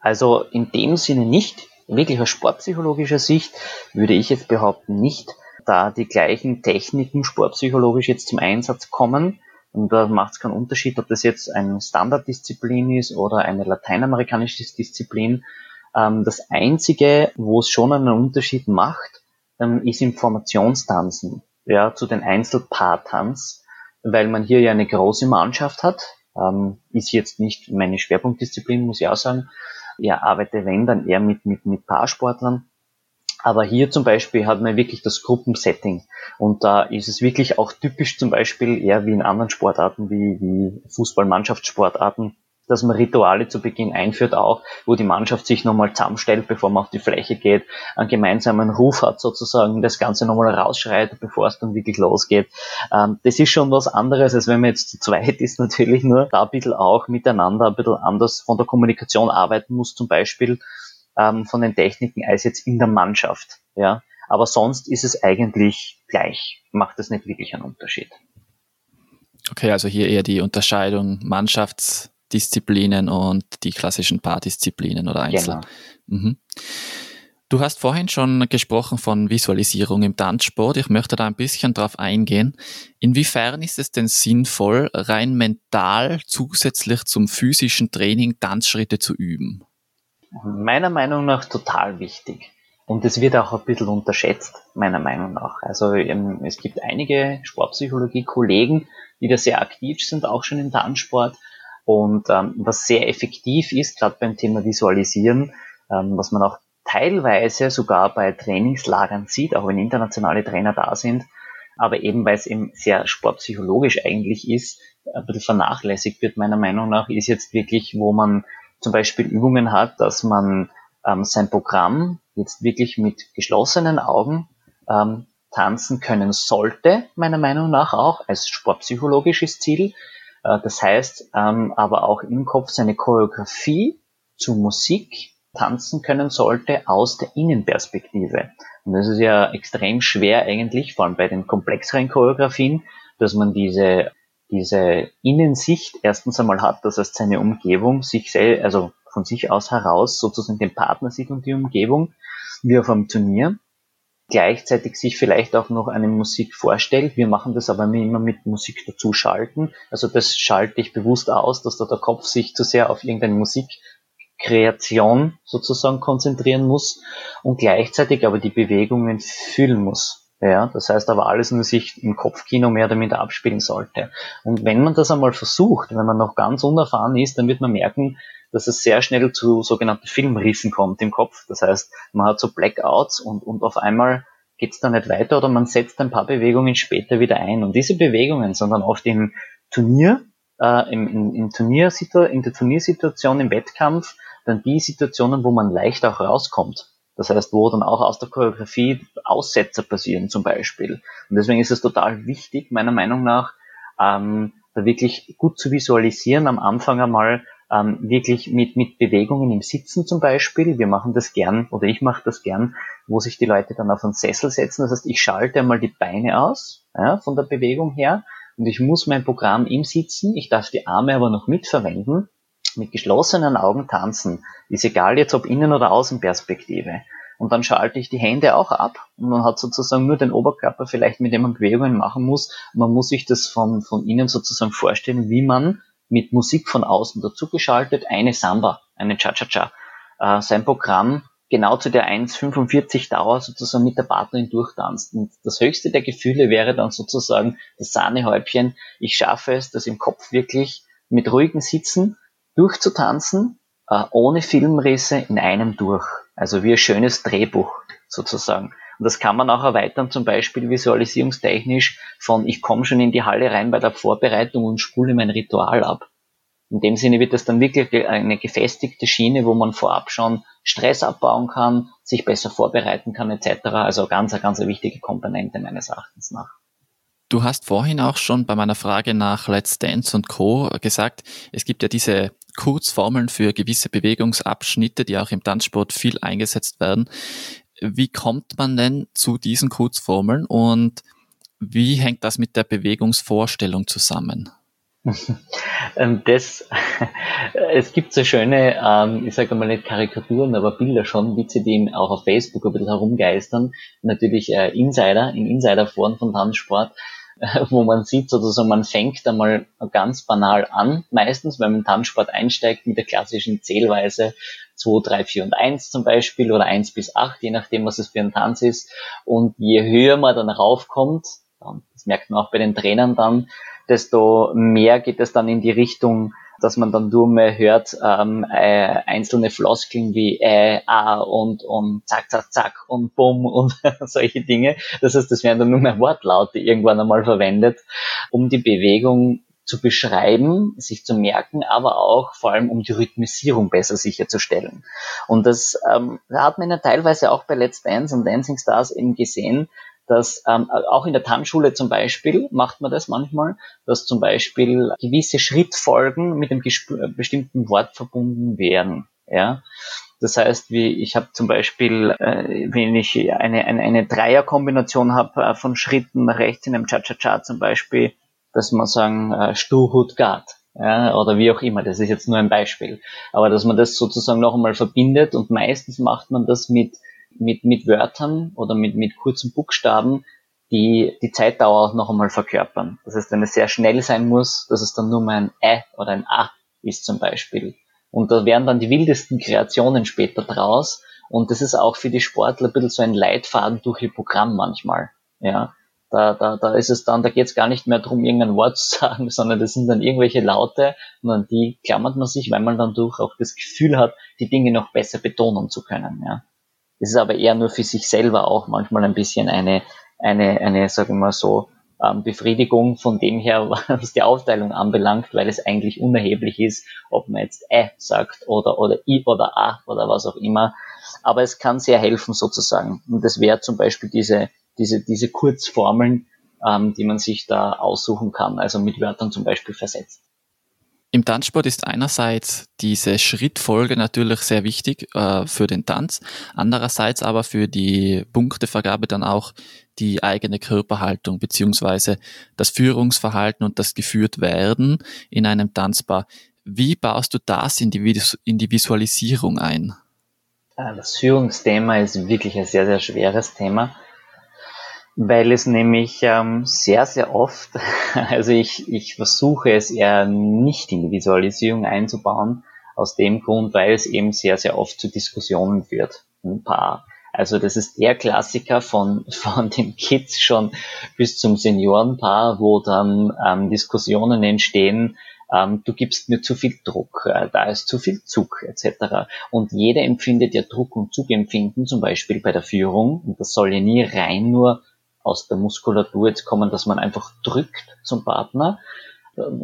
also in dem Sinne nicht. Wirklich aus sportpsychologischer Sicht würde ich jetzt behaupten nicht, da die gleichen Techniken sportpsychologisch jetzt zum Einsatz kommen. Und da macht es keinen Unterschied, ob das jetzt eine Standarddisziplin ist oder eine lateinamerikanische Disziplin. Ähm, das Einzige, wo es schon einen Unterschied macht, ähm, ist im Formationstanzen, ja, zu den Einzelpaartanz, weil man hier ja eine große Mannschaft hat. Ähm, ist jetzt nicht meine Schwerpunktdisziplin, muss ich auch sagen ja, arbeite, wenn, dann eher mit, mit, mit Paarsportlern. Aber hier zum Beispiel hat man wirklich das Gruppensetting. Und da ist es wirklich auch typisch zum Beispiel eher wie in anderen Sportarten, wie, wie Fußballmannschaftssportarten, dass man Rituale zu Beginn einführt auch, wo die Mannschaft sich nochmal zusammenstellt, bevor man auf die Fläche geht, einen gemeinsamen Ruf hat sozusagen, das Ganze nochmal rausschreit, bevor es dann wirklich losgeht. Ähm, das ist schon was anderes, als wenn man jetzt zu zweit ist natürlich nur, da ein bisschen auch miteinander ein bisschen anders von der Kommunikation arbeiten muss zum Beispiel, ähm, von den Techniken als jetzt in der Mannschaft. Ja, aber sonst ist es eigentlich gleich, macht es nicht wirklich einen Unterschied. Okay, also hier eher die Unterscheidung Mannschafts- Disziplinen und die klassischen Paardisziplinen oder Einzel. Genau. Mhm. Du hast vorhin schon gesprochen von Visualisierung im Tanzsport. Ich möchte da ein bisschen drauf eingehen. Inwiefern ist es denn sinnvoll, rein mental zusätzlich zum physischen Training Tanzschritte zu üben? Meiner Meinung nach total wichtig. Und es wird auch ein bisschen unterschätzt, meiner Meinung nach. Also ähm, es gibt einige Sportpsychologie-Kollegen, die da sehr aktiv sind, auch schon im Tanzsport und ähm, was sehr effektiv ist, gerade beim Thema Visualisieren, ähm, was man auch teilweise sogar bei Trainingslagern sieht, auch wenn internationale Trainer da sind, aber eben weil es eben sehr sportpsychologisch eigentlich ist, ein bisschen vernachlässigt wird meiner Meinung nach, ist jetzt wirklich, wo man zum Beispiel Übungen hat, dass man ähm, sein Programm jetzt wirklich mit geschlossenen Augen ähm, tanzen können sollte, meiner Meinung nach auch als sportpsychologisches Ziel, das heißt, ähm, aber auch im Kopf seine Choreografie zu Musik tanzen können sollte aus der Innenperspektive. Und das ist ja extrem schwer eigentlich, vor allem bei den komplexeren Choreografien, dass man diese, diese Innensicht erstens einmal hat, das heißt seine Umgebung sich selbst, also von sich aus heraus sozusagen den Partner sieht und die Umgebung, wie auf einem Turnier gleichzeitig sich vielleicht auch noch eine Musik vorstellt. Wir machen das aber immer mit Musik dazu schalten. Also das schalte ich bewusst aus, dass da der Kopf sich zu sehr auf irgendeine Musikkreation sozusagen konzentrieren muss und gleichzeitig aber die Bewegungen fühlen muss. Ja, das heißt aber alles nur sich im Kopfkino mehr minder abspielen sollte. Und wenn man das einmal versucht, wenn man noch ganz unerfahren ist, dann wird man merken, dass es sehr schnell zu sogenannten Filmrissen kommt im Kopf. Das heißt, man hat so Blackouts und, und auf einmal geht es da nicht weiter oder man setzt ein paar Bewegungen später wieder ein. Und diese Bewegungen sind dann oft im Turnier, äh, im, im, im Turniersitu in der Turniersituation, im Wettkampf, dann die Situationen, wo man leicht auch rauskommt. Das heißt, wo dann auch aus der Choreografie Aussetzer passieren zum Beispiel. Und deswegen ist es total wichtig, meiner Meinung nach, ähm, da wirklich gut zu visualisieren, am Anfang einmal ähm, wirklich mit, mit Bewegungen im Sitzen zum Beispiel. Wir machen das gern oder ich mache das gern, wo sich die Leute dann auf einen Sessel setzen. Das heißt, ich schalte einmal die Beine aus ja, von der Bewegung her und ich muss mein Programm im Sitzen, ich darf die Arme aber noch mitverwenden, mit geschlossenen Augen tanzen. Ist egal jetzt ob Innen- oder Außenperspektive. Und dann schalte ich die Hände auch ab und man hat sozusagen nur den Oberkörper vielleicht, mit dem man Bewegungen machen muss. Man muss sich das von, von innen sozusagen vorstellen, wie man mit Musik von außen dazugeschaltet eine Samba, eine Cha-Cha-Cha, äh, sein Programm genau zu der 1,45 Dauer sozusagen mit der Partnerin durchtanzt. Und das höchste der Gefühle wäre dann sozusagen das Sahnehäubchen. Ich schaffe es, das im Kopf wirklich mit ruhigen Sitzen durchzutanzen, äh, ohne Filmrisse in einem durch. Also wie ein schönes Drehbuch sozusagen. Und das kann man auch erweitern, zum Beispiel visualisierungstechnisch von ich komme schon in die Halle rein bei der Vorbereitung und spule mein Ritual ab. In dem Sinne wird das dann wirklich eine gefestigte Schiene, wo man vorab schon Stress abbauen kann, sich besser vorbereiten kann etc. Also ganz, ganz eine wichtige Komponente meines Erachtens nach. Du hast vorhin auch schon bei meiner Frage nach Let's Dance und Co. gesagt, es gibt ja diese Kurzformeln für gewisse Bewegungsabschnitte, die auch im Tanzsport viel eingesetzt werden. Wie kommt man denn zu diesen Kurzformeln und wie hängt das mit der Bewegungsvorstellung zusammen? (laughs) Ähm, das, (laughs) es gibt so schöne, ähm, ich sage mal nicht Karikaturen, aber Bilder schon, Witze, die auch auf Facebook ein bisschen herumgeistern. Natürlich äh, Insider, in Insiderforen von Tanzsport, (laughs) wo man sieht sozusagen, man fängt einmal ganz banal an, meistens, wenn man Tanzsport einsteigt mit der klassischen Zählweise 2, 3, 4 und 1 zum Beispiel oder 1 bis 8, je nachdem, was es für ein Tanz ist. Und je höher man dann raufkommt, das merkt man auch bei den Trainern dann, desto mehr geht es dann in die Richtung, dass man dann nur mehr hört ähm, äh, einzelne Floskeln wie äh, ah und und zack, zack, zack und bumm (laughs) und solche Dinge. Das heißt, das werden dann nur mehr Wortlaute irgendwann einmal verwendet, um die Bewegung zu beschreiben, sich zu merken, aber auch vor allem um die Rhythmisierung besser sicherzustellen. Und das ähm, hat man ja teilweise auch bei Let's Dance und Dancing Stars eben gesehen, dass ähm, auch in der Tanzschule zum Beispiel macht man das manchmal, dass zum Beispiel gewisse Schrittfolgen mit einem bestimmten Wort verbunden werden. Ja, das heißt, wie ich habe zum Beispiel, äh, wenn ich eine, eine, eine Dreierkombination habe äh, von Schritten nach rechts in einem Cha-Cha-Cha zum Beispiel, dass man sagen äh, Stuhut Gart ja, oder wie auch immer, das ist jetzt nur ein Beispiel, aber dass man das sozusagen noch einmal verbindet und meistens macht man das mit mit, mit Wörtern oder mit, mit kurzen Buchstaben, die die Zeitdauer auch noch einmal verkörpern. Das heißt, wenn es sehr schnell sein muss, dass es dann nur mal ein Ä oder ein A ist zum Beispiel. Und da werden dann die wildesten Kreationen später draus. Und das ist auch für die Sportler ein bisschen so ein Leitfaden durch ihr Programm manchmal. Ja, da, da, da ist es dann, da geht es gar nicht mehr darum, irgendein Wort zu (laughs) sagen, sondern das sind dann irgendwelche Laute und an die klammert man sich, weil man dann durch auch das Gefühl hat, die Dinge noch besser betonen zu können. Ja. Es ist aber eher nur für sich selber auch manchmal ein bisschen eine, eine, eine, sagen wir mal so, ähm, Befriedigung von dem her, (laughs) was die Aufteilung anbelangt, weil es eigentlich unerheblich ist, ob man jetzt Ä sagt oder, oder I oder A oder was auch immer. Aber es kann sehr helfen sozusagen. Und das wäre zum Beispiel diese, diese, diese Kurzformeln, ähm, die man sich da aussuchen kann, also mit Wörtern zum Beispiel versetzt. Im Tanzsport ist einerseits diese Schrittfolge natürlich sehr wichtig äh, für den Tanz, andererseits aber für die Punktevergabe dann auch die eigene Körperhaltung beziehungsweise das Führungsverhalten und das geführt werden in einem Tanzbar. Wie baust du das in die, in die Visualisierung ein? Das Führungsthema ist wirklich ein sehr, sehr schweres Thema weil es nämlich ähm, sehr, sehr oft, (laughs) also ich, ich versuche es eher nicht in die Visualisierung einzubauen, aus dem Grund, weil es eben sehr, sehr oft zu Diskussionen führt ein Paar. Also das ist der Klassiker von, (laughs) von den Kids schon bis zum Seniorenpaar, wo dann ähm, Diskussionen entstehen, ähm, du gibst mir zu viel Druck, äh, da ist zu viel Zug etc. Und jeder empfindet ja Druck und Zugempfinden, zum Beispiel bei der Führung. Und das soll ja nie rein nur aus der Muskulatur jetzt kommen, dass man einfach drückt zum Partner,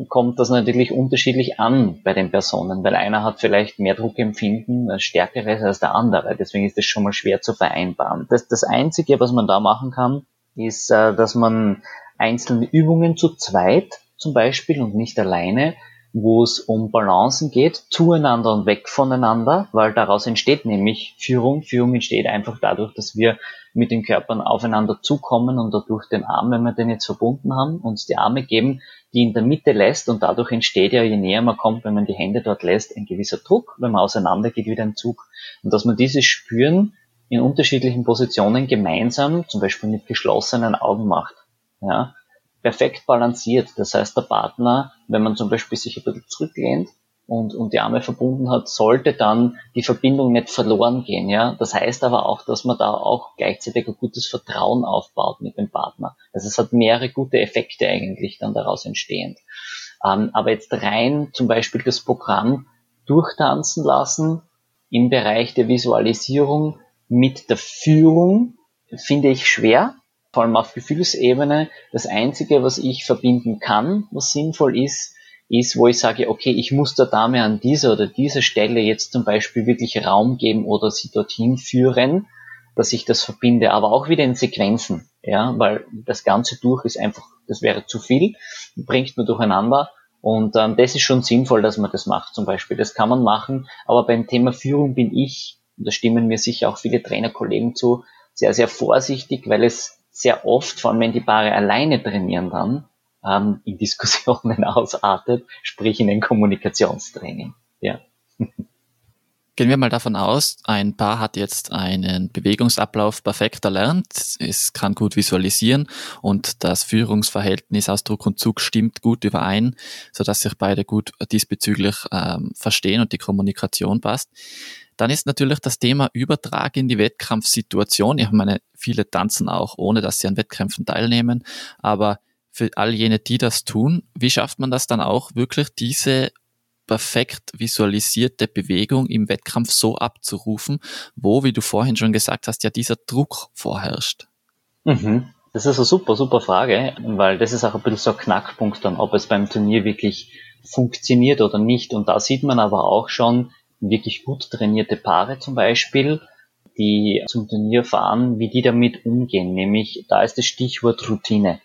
kommt das natürlich unterschiedlich an bei den Personen, weil einer hat vielleicht mehr Druckempfinden, äh, stärkeres als der andere. Deswegen ist das schon mal schwer zu vereinbaren. Das, das Einzige, was man da machen kann, ist, äh, dass man einzelne Übungen zu zweit zum Beispiel und nicht alleine, wo es um Balancen geht, zueinander und weg voneinander, weil daraus entsteht nämlich Führung. Führung entsteht einfach dadurch, dass wir mit den Körpern aufeinander zukommen und dadurch den Arm, wenn wir den jetzt verbunden haben, uns die Arme geben, die in der Mitte lässt und dadurch entsteht ja, je näher man kommt, wenn man die Hände dort lässt, ein gewisser Druck, wenn man auseinander geht, wieder ein Zug. Und dass man dieses Spüren in unterschiedlichen Positionen gemeinsam, zum Beispiel mit geschlossenen Augen macht. Ja, perfekt balanciert. Das heißt, der Partner, wenn man zum Beispiel sich ein bisschen zurücklehnt, und, und die Arme verbunden hat, sollte dann die Verbindung nicht verloren gehen. Ja? Das heißt aber auch, dass man da auch gleichzeitig ein gutes Vertrauen aufbaut mit dem Partner. Also es hat mehrere gute Effekte eigentlich dann daraus entstehend. Ähm, aber jetzt rein zum Beispiel das Programm durchtanzen lassen im Bereich der Visualisierung mit der Führung finde ich schwer, vor allem auf Gefühlsebene. Das Einzige, was ich verbinden kann, was sinnvoll ist, ist, wo ich sage, okay, ich muss der Dame an dieser oder dieser Stelle jetzt zum Beispiel wirklich Raum geben oder sie dorthin führen, dass ich das verbinde, aber auch wieder in Sequenzen, ja, weil das Ganze durch ist einfach, das wäre zu viel, bringt nur durcheinander und ähm, das ist schon sinnvoll, dass man das macht zum Beispiel. Das kann man machen, aber beim Thema Führung bin ich, und da stimmen mir sicher auch viele Trainerkollegen zu, sehr, sehr vorsichtig, weil es sehr oft, vor allem wenn die Paare alleine trainieren dann, ähm, in Diskussionen (laughs) ausartet, sprich in ein Kommunikationstraining. Ja. Gehen wir mal davon aus, ein Paar hat jetzt einen Bewegungsablauf perfekt erlernt, es kann gut visualisieren und das Führungsverhältnis aus Druck und Zug stimmt gut überein, sodass sich beide gut diesbezüglich ähm, verstehen und die Kommunikation passt. Dann ist natürlich das Thema Übertrag in die Wettkampfsituation. Ich meine, viele tanzen auch, ohne dass sie an Wettkämpfen teilnehmen, aber für all jene, die das tun, wie schafft man das dann auch wirklich, diese perfekt visualisierte Bewegung im Wettkampf so abzurufen, wo, wie du vorhin schon gesagt hast, ja dieser Druck vorherrscht? Mhm. Das ist eine super, super Frage, weil das ist auch ein bisschen so ein Knackpunkt dann, ob es beim Turnier wirklich funktioniert oder nicht. Und da sieht man aber auch schon wirklich gut trainierte Paare zum Beispiel, die zum Turnier fahren, wie die damit umgehen. Nämlich, da ist das Stichwort Routine.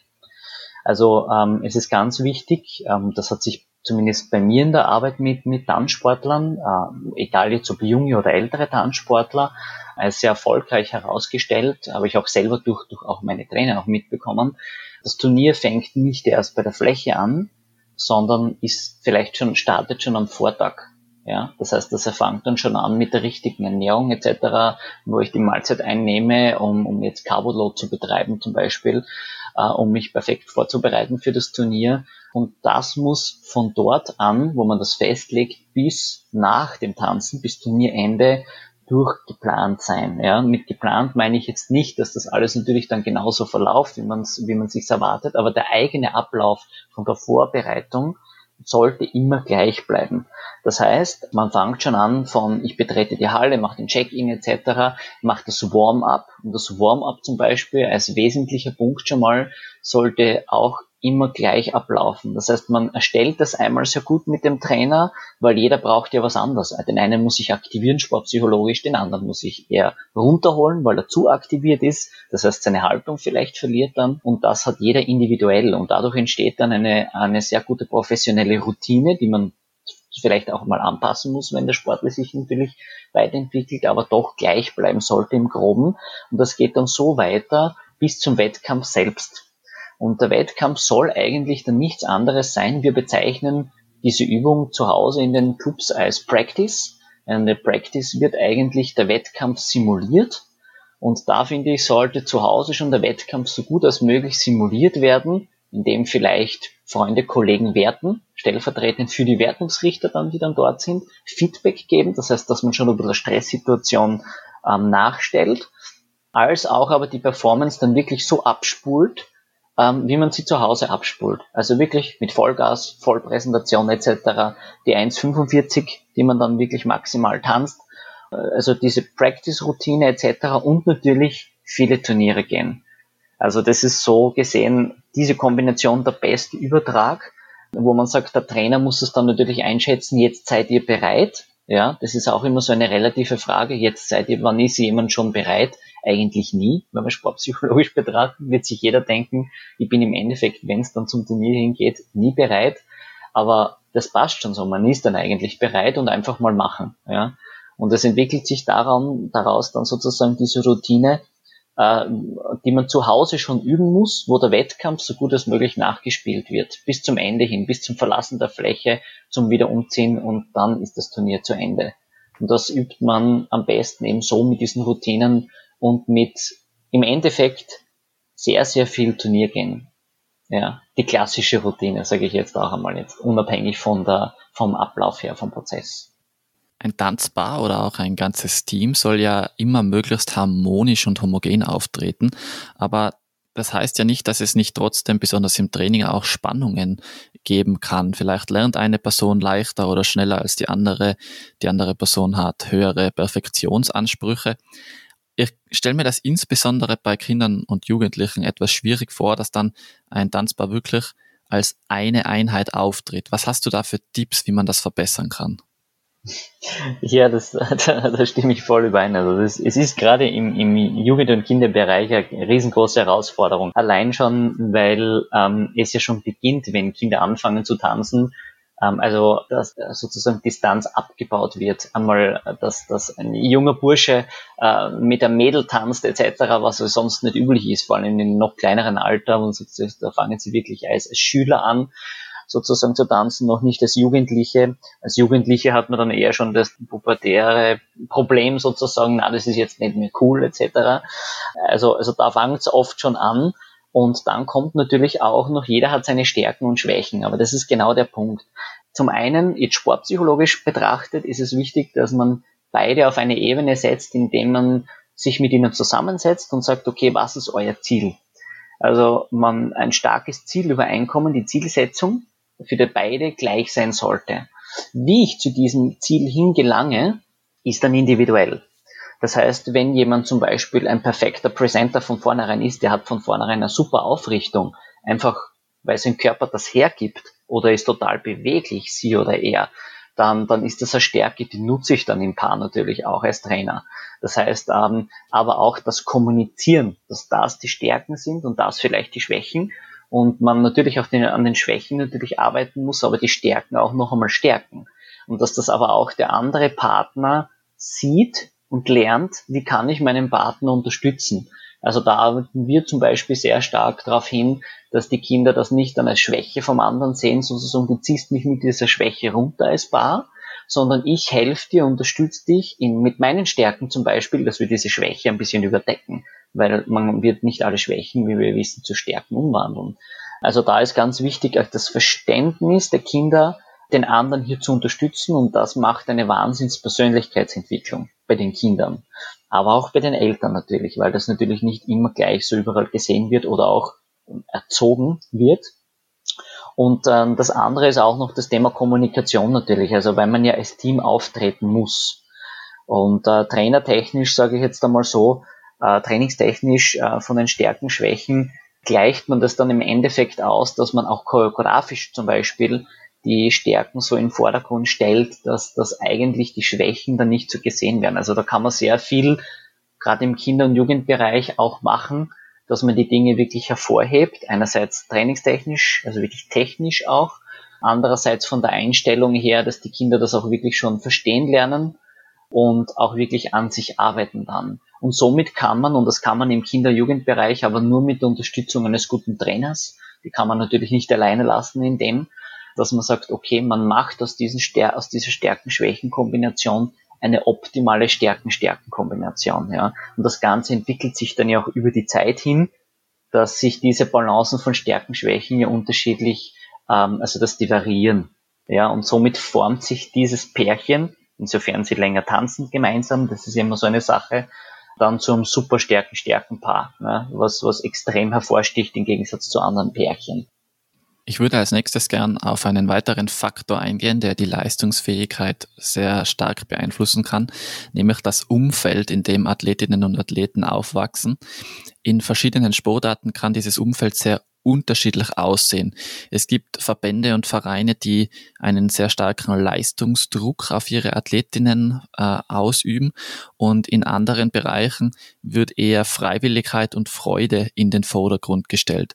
Also ähm, es ist ganz wichtig, ähm, das hat sich zumindest bei mir in der Arbeit mit, mit Tanzsportlern, äh, egal jetzt ob junge oder ältere Tanzsportler, als sehr erfolgreich herausgestellt, habe ich auch selber durch, durch auch meine Trainer auch mitbekommen. Das Turnier fängt nicht erst bei der Fläche an, sondern ist vielleicht schon, startet schon am Vortag. Ja, das heißt, das fängt dann schon an mit der richtigen Ernährung etc., wo ich die Mahlzeit einnehme, um, um jetzt Carboload zu betreiben zum Beispiel äh, um mich perfekt vorzubereiten für das Turnier. Und das muss von dort an, wo man das festlegt, bis nach dem Tanzen, bis Turnierende durchgeplant sein. Ja, mit geplant meine ich jetzt nicht, dass das alles natürlich dann genauso verläuft, wie man wie man sich erwartet, aber der eigene Ablauf von der Vorbereitung sollte immer gleich bleiben. Das heißt, man fängt schon an von, ich betrete die Halle, mache den Check-in etc., macht das Warm-up. Und das Warm-up zum Beispiel als wesentlicher Punkt schon mal sollte auch immer gleich ablaufen. Das heißt, man erstellt das einmal sehr gut mit dem Trainer, weil jeder braucht ja was anderes. Den einen muss ich aktivieren, sportpsychologisch, den anderen muss ich eher runterholen, weil er zu aktiviert ist. Das heißt, seine Haltung vielleicht verliert dann. Und das hat jeder individuell. Und dadurch entsteht dann eine, eine sehr gute professionelle Routine, die man vielleicht auch mal anpassen muss, wenn der Sportler sich natürlich weiterentwickelt, aber doch gleich bleiben sollte im Groben. Und das geht dann so weiter bis zum Wettkampf selbst. Und der Wettkampf soll eigentlich dann nichts anderes sein. Wir bezeichnen diese Übung zu Hause in den Clubs als Practice. Eine Practice wird eigentlich der Wettkampf simuliert. Und da finde ich, sollte zu Hause schon der Wettkampf so gut als möglich simuliert werden, indem vielleicht Freunde, Kollegen werten, stellvertretend für die Wertungsrichter dann, die dann dort sind, Feedback geben, das heißt, dass man schon über der Stresssituation ähm, nachstellt, als auch aber die Performance dann wirklich so abspult, ähm, wie man sie zu Hause abspult. Also wirklich mit Vollgas, Vollpräsentation etc. Die 1,45, die man dann wirklich maximal tanzt. Äh, also diese Practice-Routine etc. und natürlich viele Turniere gehen. Also das ist so gesehen diese Kombination der beste Übertrag, wo man sagt, der Trainer muss es dann natürlich einschätzen, jetzt seid ihr bereit. Ja, das ist auch immer so eine relative Frage. Jetzt seid ihr, wann ist jemand schon bereit? Eigentlich nie. Wenn man sportpsychologisch (laughs) betrachtet, wird sich jeder denken, ich bin im Endeffekt, wenn es dann zum Turnier hingeht, nie bereit. Aber das passt schon so. Man ist dann eigentlich bereit und einfach mal machen. Ja. Und es entwickelt sich daran, daraus dann sozusagen diese Routine, äh, die man zu Hause schon üben muss, wo der Wettkampf so gut als möglich nachgespielt wird, bis zum Ende hin, bis zum Verlassen der Fläche, zum Wiederumziehen und dann ist das Turnier zu Ende. Und das übt man am besten eben so mit diesen Routinen und mit im Endeffekt sehr, sehr viel Turniergehen. Ja, die klassische Routine, sage ich jetzt auch einmal jetzt, unabhängig von der, vom Ablauf her, vom Prozess. Ein Tanzpaar oder auch ein ganzes Team soll ja immer möglichst harmonisch und homogen auftreten, aber das heißt ja nicht, dass es nicht trotzdem besonders im Training auch Spannungen geben kann. Vielleicht lernt eine Person leichter oder schneller als die andere, die andere Person hat höhere Perfektionsansprüche. Ich stelle mir das insbesondere bei Kindern und Jugendlichen etwas schwierig vor, dass dann ein Tanzpaar wirklich als eine Einheit auftritt. Was hast du da für Tipps, wie man das verbessern kann? Ja, das, (laughs) da, da stimme ich voll überein. Also das, es ist gerade im, im Jugend- und Kinderbereich eine riesengroße Herausforderung. Allein schon, weil ähm, es ja schon beginnt, wenn Kinder anfangen zu tanzen, also dass sozusagen Distanz abgebaut wird. Einmal, dass, dass ein junger Bursche äh, mit einem Mädel tanzt etc., was sonst nicht üblich ist, vor allem in einem noch kleineren Alter. Und da fangen sie wirklich als, als Schüler an sozusagen zu tanzen, noch nicht als Jugendliche. Als Jugendliche hat man dann eher schon das pubertäre Problem sozusagen, na, das ist jetzt nicht mehr cool etc. Also, also da fängt es oft schon an. Und dann kommt natürlich auch noch, jeder hat seine Stärken und Schwächen, aber das ist genau der Punkt. Zum einen, jetzt sportpsychologisch betrachtet, ist es wichtig, dass man beide auf eine Ebene setzt, indem man sich mit ihnen zusammensetzt und sagt, okay, was ist euer Ziel? Also man ein starkes Ziel übereinkommen, die Zielsetzung, für die beide gleich sein sollte. Wie ich zu diesem Ziel hingelange, ist dann individuell. Das heißt, wenn jemand zum Beispiel ein perfekter Presenter von vornherein ist, der hat von vornherein eine super Aufrichtung, einfach weil sein Körper das hergibt oder ist total beweglich, sie oder er, dann, dann ist das eine Stärke, die nutze ich dann im Paar natürlich auch als Trainer. Das heißt, ähm, aber auch das Kommunizieren, dass das die Stärken sind und das vielleicht die Schwächen und man natürlich auch den, an den Schwächen natürlich arbeiten muss, aber die Stärken auch noch einmal stärken. Und dass das aber auch der andere Partner sieht und lernt, wie kann ich meinen Partner unterstützen. Also da arbeiten wir zum Beispiel sehr stark darauf hin, dass die Kinder das nicht dann als Schwäche vom anderen sehen, sozusagen du ziehst mich mit dieser Schwäche runter als Paar, sondern ich helfe dir, unterstütze dich in, mit meinen Stärken zum Beispiel, dass wir diese Schwäche ein bisschen überdecken weil man wird nicht alle Schwächen, wie wir wissen, zu Stärken umwandeln. Also da ist ganz wichtig das Verständnis der Kinder, den anderen hier zu unterstützen und das macht eine Wahnsinnspersönlichkeitsentwicklung bei den Kindern, aber auch bei den Eltern natürlich, weil das natürlich nicht immer gleich so überall gesehen wird oder auch erzogen wird. Und ähm, das andere ist auch noch das Thema Kommunikation natürlich, also weil man ja als Team auftreten muss. Und äh, trainertechnisch sage ich jetzt einmal so, äh, trainingstechnisch äh, von den Stärken, Schwächen gleicht man das dann im Endeffekt aus, dass man auch choreografisch zum Beispiel die Stärken so in den Vordergrund stellt, dass, dass eigentlich die Schwächen dann nicht so gesehen werden. Also da kann man sehr viel, gerade im Kinder- und Jugendbereich, auch machen, dass man die Dinge wirklich hervorhebt. Einerseits trainingstechnisch, also wirklich technisch auch. Andererseits von der Einstellung her, dass die Kinder das auch wirklich schon verstehen lernen und auch wirklich an sich arbeiten dann. Und somit kann man, und das kann man im Kinder-Jugendbereich, aber nur mit der Unterstützung eines guten Trainers, die kann man natürlich nicht alleine lassen in dem, dass man sagt, okay, man macht aus, diesen Stär aus dieser Stärken-Schwächen-Kombination eine optimale Stärken-Stärken-Kombination. Ja. Und das Ganze entwickelt sich dann ja auch über die Zeit hin, dass sich diese Balancen von Stärken, Schwächen ja unterschiedlich, ähm, also dass die variieren. Ja, und somit formt sich dieses Pärchen, insofern sie länger tanzen gemeinsam, das ist immer so eine Sache, dann zum super Stärken-Stärken-Paar, ne, was, was extrem hervorsticht im Gegensatz zu anderen Pärchen. Ich würde als nächstes gern auf einen weiteren Faktor eingehen, der die Leistungsfähigkeit sehr stark beeinflussen kann, nämlich das Umfeld, in dem Athletinnen und Athleten aufwachsen. In verschiedenen Sportarten kann dieses Umfeld sehr unterschiedlich aussehen. Es gibt Verbände und Vereine, die einen sehr starken Leistungsdruck auf ihre Athletinnen äh, ausüben und in anderen Bereichen wird eher Freiwilligkeit und Freude in den Vordergrund gestellt.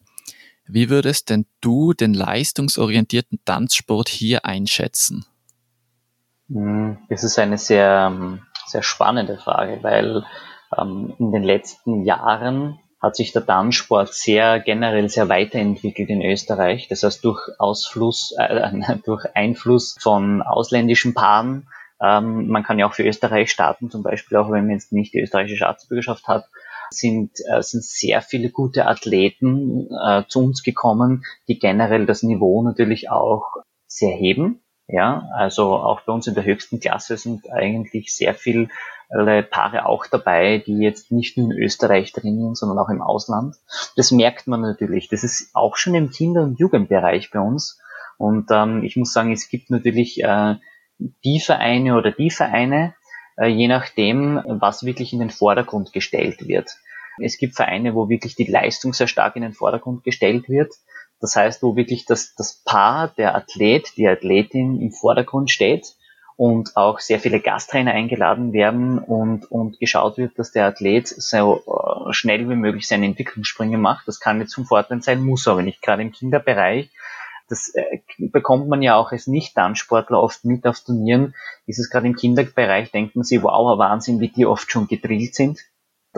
Wie würdest denn du den leistungsorientierten Tanzsport hier einschätzen? Hm, das ist eine sehr, sehr spannende Frage, weil ähm, in den letzten Jahren hat sich der Tanzsport sehr generell sehr weiterentwickelt in Österreich. Das heißt durch Ausfluss, äh, (laughs) durch Einfluss von ausländischen Paaren. Ähm, man kann ja auch für Österreich starten, zum Beispiel auch wenn man jetzt nicht die österreichische Staatsbürgerschaft hat, sind, äh, sind sehr viele gute Athleten äh, zu uns gekommen, die generell das Niveau natürlich auch sehr heben. Ja, also auch bei uns in der höchsten Klasse sind eigentlich sehr viele Paare auch dabei, die jetzt nicht nur in Österreich trainieren, sondern auch im Ausland. Das merkt man natürlich. Das ist auch schon im Kinder- und Jugendbereich bei uns. Und ähm, ich muss sagen, es gibt natürlich äh, die Vereine oder die Vereine, je nachdem, was wirklich in den Vordergrund gestellt wird. Es gibt Vereine, wo wirklich die Leistung sehr stark in den Vordergrund gestellt wird. Das heißt, wo wirklich das, das Paar, der Athlet, die Athletin im Vordergrund steht und auch sehr viele Gasttrainer eingeladen werden und, und geschaut wird, dass der Athlet so äh, schnell wie möglich seine Entwicklungssprünge macht. Das kann jetzt zum Vorteil sein, muss aber nicht. Gerade im Kinderbereich, das äh, bekommt man ja auch als Nicht-Tanzsportler oft mit auf Turnieren. Ist es gerade im Kinderbereich, denkt man sich, wow, Wahnsinn, wie die oft schon gedrillt sind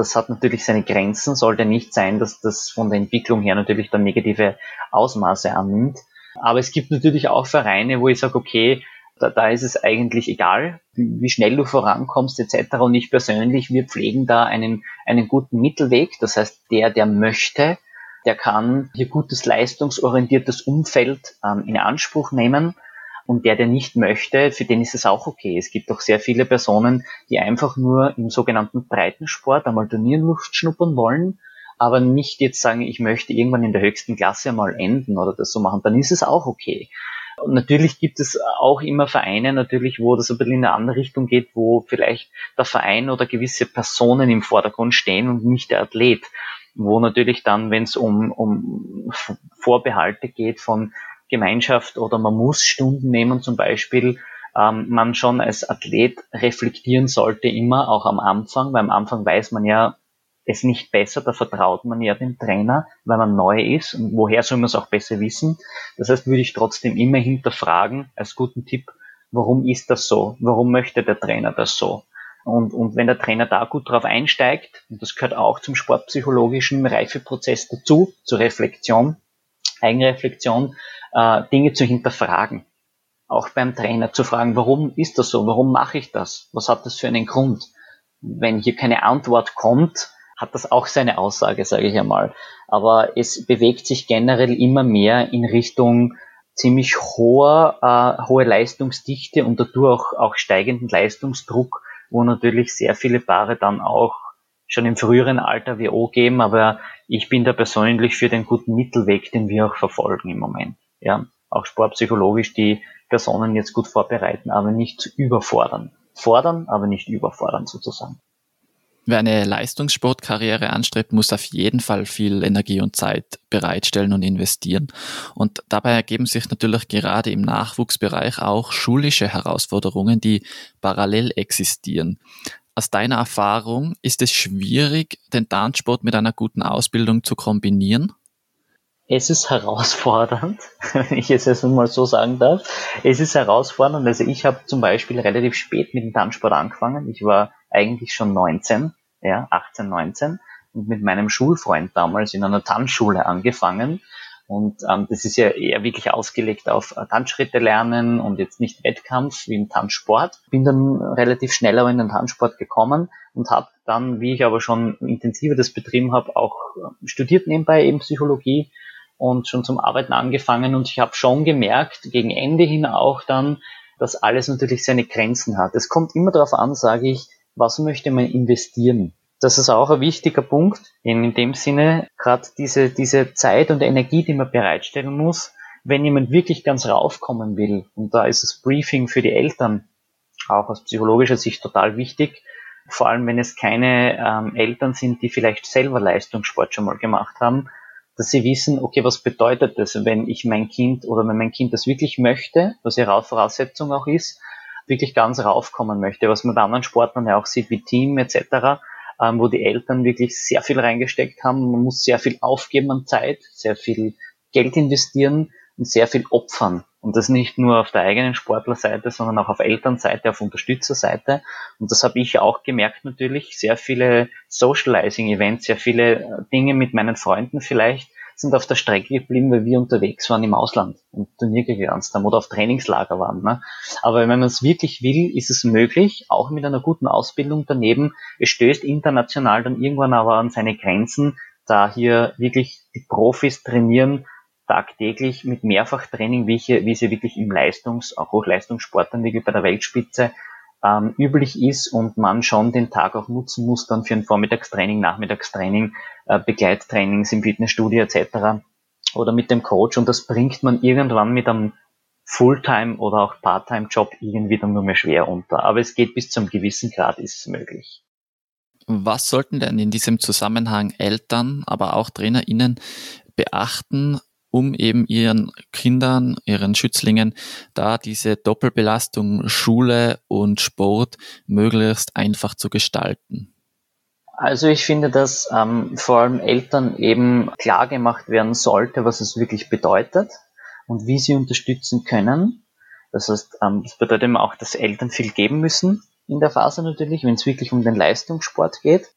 das hat natürlich seine Grenzen, sollte nicht sein, dass das von der Entwicklung her natürlich dann negative Ausmaße annimmt. Aber es gibt natürlich auch Vereine, wo ich sage, okay, da, da ist es eigentlich egal, wie, wie schnell du vorankommst etc. Und ich persönlich, wir pflegen da einen, einen guten Mittelweg. Das heißt, der, der möchte, der kann hier gutes leistungsorientiertes Umfeld ähm, in Anspruch nehmen und der, der nicht möchte, für den ist es auch okay. Es gibt auch sehr viele Personen, die einfach nur im sogenannten Breitensport einmal Turnierluft schnuppern wollen, aber nicht jetzt sagen, ich möchte irgendwann in der höchsten Klasse einmal enden oder das so machen. Dann ist es auch okay. Und natürlich gibt es auch immer Vereine, natürlich, wo das ein bisschen in eine andere Richtung geht, wo vielleicht der Verein oder gewisse Personen im Vordergrund stehen und nicht der Athlet. Wo natürlich dann, wenn es um, um Vorbehalte geht von Gemeinschaft oder man muss Stunden nehmen zum Beispiel, ähm, man schon als Athlet reflektieren sollte immer, auch am Anfang, weil am Anfang weiß man ja es nicht besser, da vertraut man ja dem Trainer, weil man neu ist und woher soll man es auch besser wissen. Das heißt, würde ich trotzdem immer hinterfragen, als guten Tipp, warum ist das so? Warum möchte der Trainer das so? Und, und wenn der Trainer da gut drauf einsteigt, und das gehört auch zum sportpsychologischen Reifeprozess dazu, zur Reflexion, Eigenreflexion, äh, Dinge zu hinterfragen. Auch beim Trainer zu fragen, warum ist das so? Warum mache ich das? Was hat das für einen Grund? Wenn hier keine Antwort kommt, hat das auch seine Aussage, sage ich einmal. Aber es bewegt sich generell immer mehr in Richtung ziemlich hoher, äh, hohe Leistungsdichte und dadurch auch, auch steigenden Leistungsdruck, wo natürlich sehr viele Paare dann auch schon im früheren Alter WO geben, aber ich bin da persönlich für den guten Mittelweg, den wir auch verfolgen im Moment ja, auch sportpsychologisch die Personen jetzt gut vorbereiten, aber nicht zu überfordern. Fordern, aber nicht überfordern sozusagen. Wer eine Leistungssportkarriere anstrebt, muss auf jeden Fall viel Energie und Zeit bereitstellen und investieren. Und dabei ergeben sich natürlich gerade im Nachwuchsbereich auch schulische Herausforderungen, die parallel existieren. Aus deiner Erfahrung ist es schwierig, den Tanzsport mit einer guten Ausbildung zu kombinieren? es ist herausfordernd, (laughs) wenn ich es jetzt mal so sagen darf. Es ist herausfordernd. Also ich habe zum Beispiel relativ spät mit dem Tanzsport angefangen. Ich war eigentlich schon 19, ja, 18, 19 und mit meinem Schulfreund damals in einer Tanzschule angefangen. Und ähm, das ist ja eher wirklich ausgelegt auf äh, Tanzschritte lernen und jetzt nicht Wettkampf wie im Tanzsport. Bin dann relativ schnell aber in den Tanzsport gekommen und habe dann, wie ich aber schon intensiver das betrieben habe, auch äh, studiert nebenbei eben Psychologie und schon zum Arbeiten angefangen und ich habe schon gemerkt, gegen Ende hin auch dann, dass alles natürlich seine Grenzen hat. Es kommt immer darauf an, sage ich, was möchte man investieren? Das ist auch ein wichtiger Punkt. In dem Sinne, gerade diese, diese Zeit und Energie, die man bereitstellen muss, wenn jemand wirklich ganz raufkommen will, und da ist das Briefing für die Eltern auch aus psychologischer Sicht total wichtig, vor allem wenn es keine ähm, Eltern sind, die vielleicht selber Leistungssport schon mal gemacht haben, dass sie wissen, okay, was bedeutet das, wenn ich mein Kind oder wenn mein Kind das wirklich möchte, was ihre Voraussetzung auch ist, wirklich ganz raufkommen möchte, was man bei anderen Sportlern ja auch sieht, wie Team etc., ähm, wo die Eltern wirklich sehr viel reingesteckt haben. Man muss sehr viel aufgeben an Zeit, sehr viel Geld investieren und sehr viel opfern. Und das nicht nur auf der eigenen Sportlerseite, sondern auch auf Elternseite, auf Unterstützerseite. Und das habe ich auch gemerkt natürlich. Sehr viele Socializing-Events, sehr viele äh, Dinge mit meinen Freunden vielleicht sind auf der Strecke geblieben, weil wir unterwegs waren im Ausland und Turnier getanzt haben oder auf Trainingslager waren. Ne? Aber wenn man es wirklich will, ist es möglich, auch mit einer guten Ausbildung daneben. Es stößt international dann irgendwann aber an seine Grenzen, da hier wirklich die Profis trainieren tagtäglich mit Mehrfachtraining, wie, ich, wie sie wirklich im Leistungs-, auch Hochleistungssport dann wirklich bei der Weltspitze ähm, üblich ist und man schon den Tag auch nutzen muss dann für ein Vormittagstraining, Nachmittagstraining, äh, Begleittrainings im Fitnessstudio etc. oder mit dem Coach und das bringt man irgendwann mit einem Fulltime oder auch Part-Time-Job irgendwie dann nur mehr schwer unter. Aber es geht bis zum gewissen Grad, ist es möglich. Was sollten denn in diesem Zusammenhang Eltern, aber auch TrainerInnen beachten, um eben ihren Kindern, ihren Schützlingen da diese Doppelbelastung Schule und Sport möglichst einfach zu gestalten? Also ich finde, dass ähm, vor allem Eltern eben klar gemacht werden sollte, was es wirklich bedeutet und wie sie unterstützen können. Das heißt, ähm, das bedeutet eben auch, dass Eltern viel geben müssen in der Phase natürlich, wenn es wirklich um den Leistungssport geht.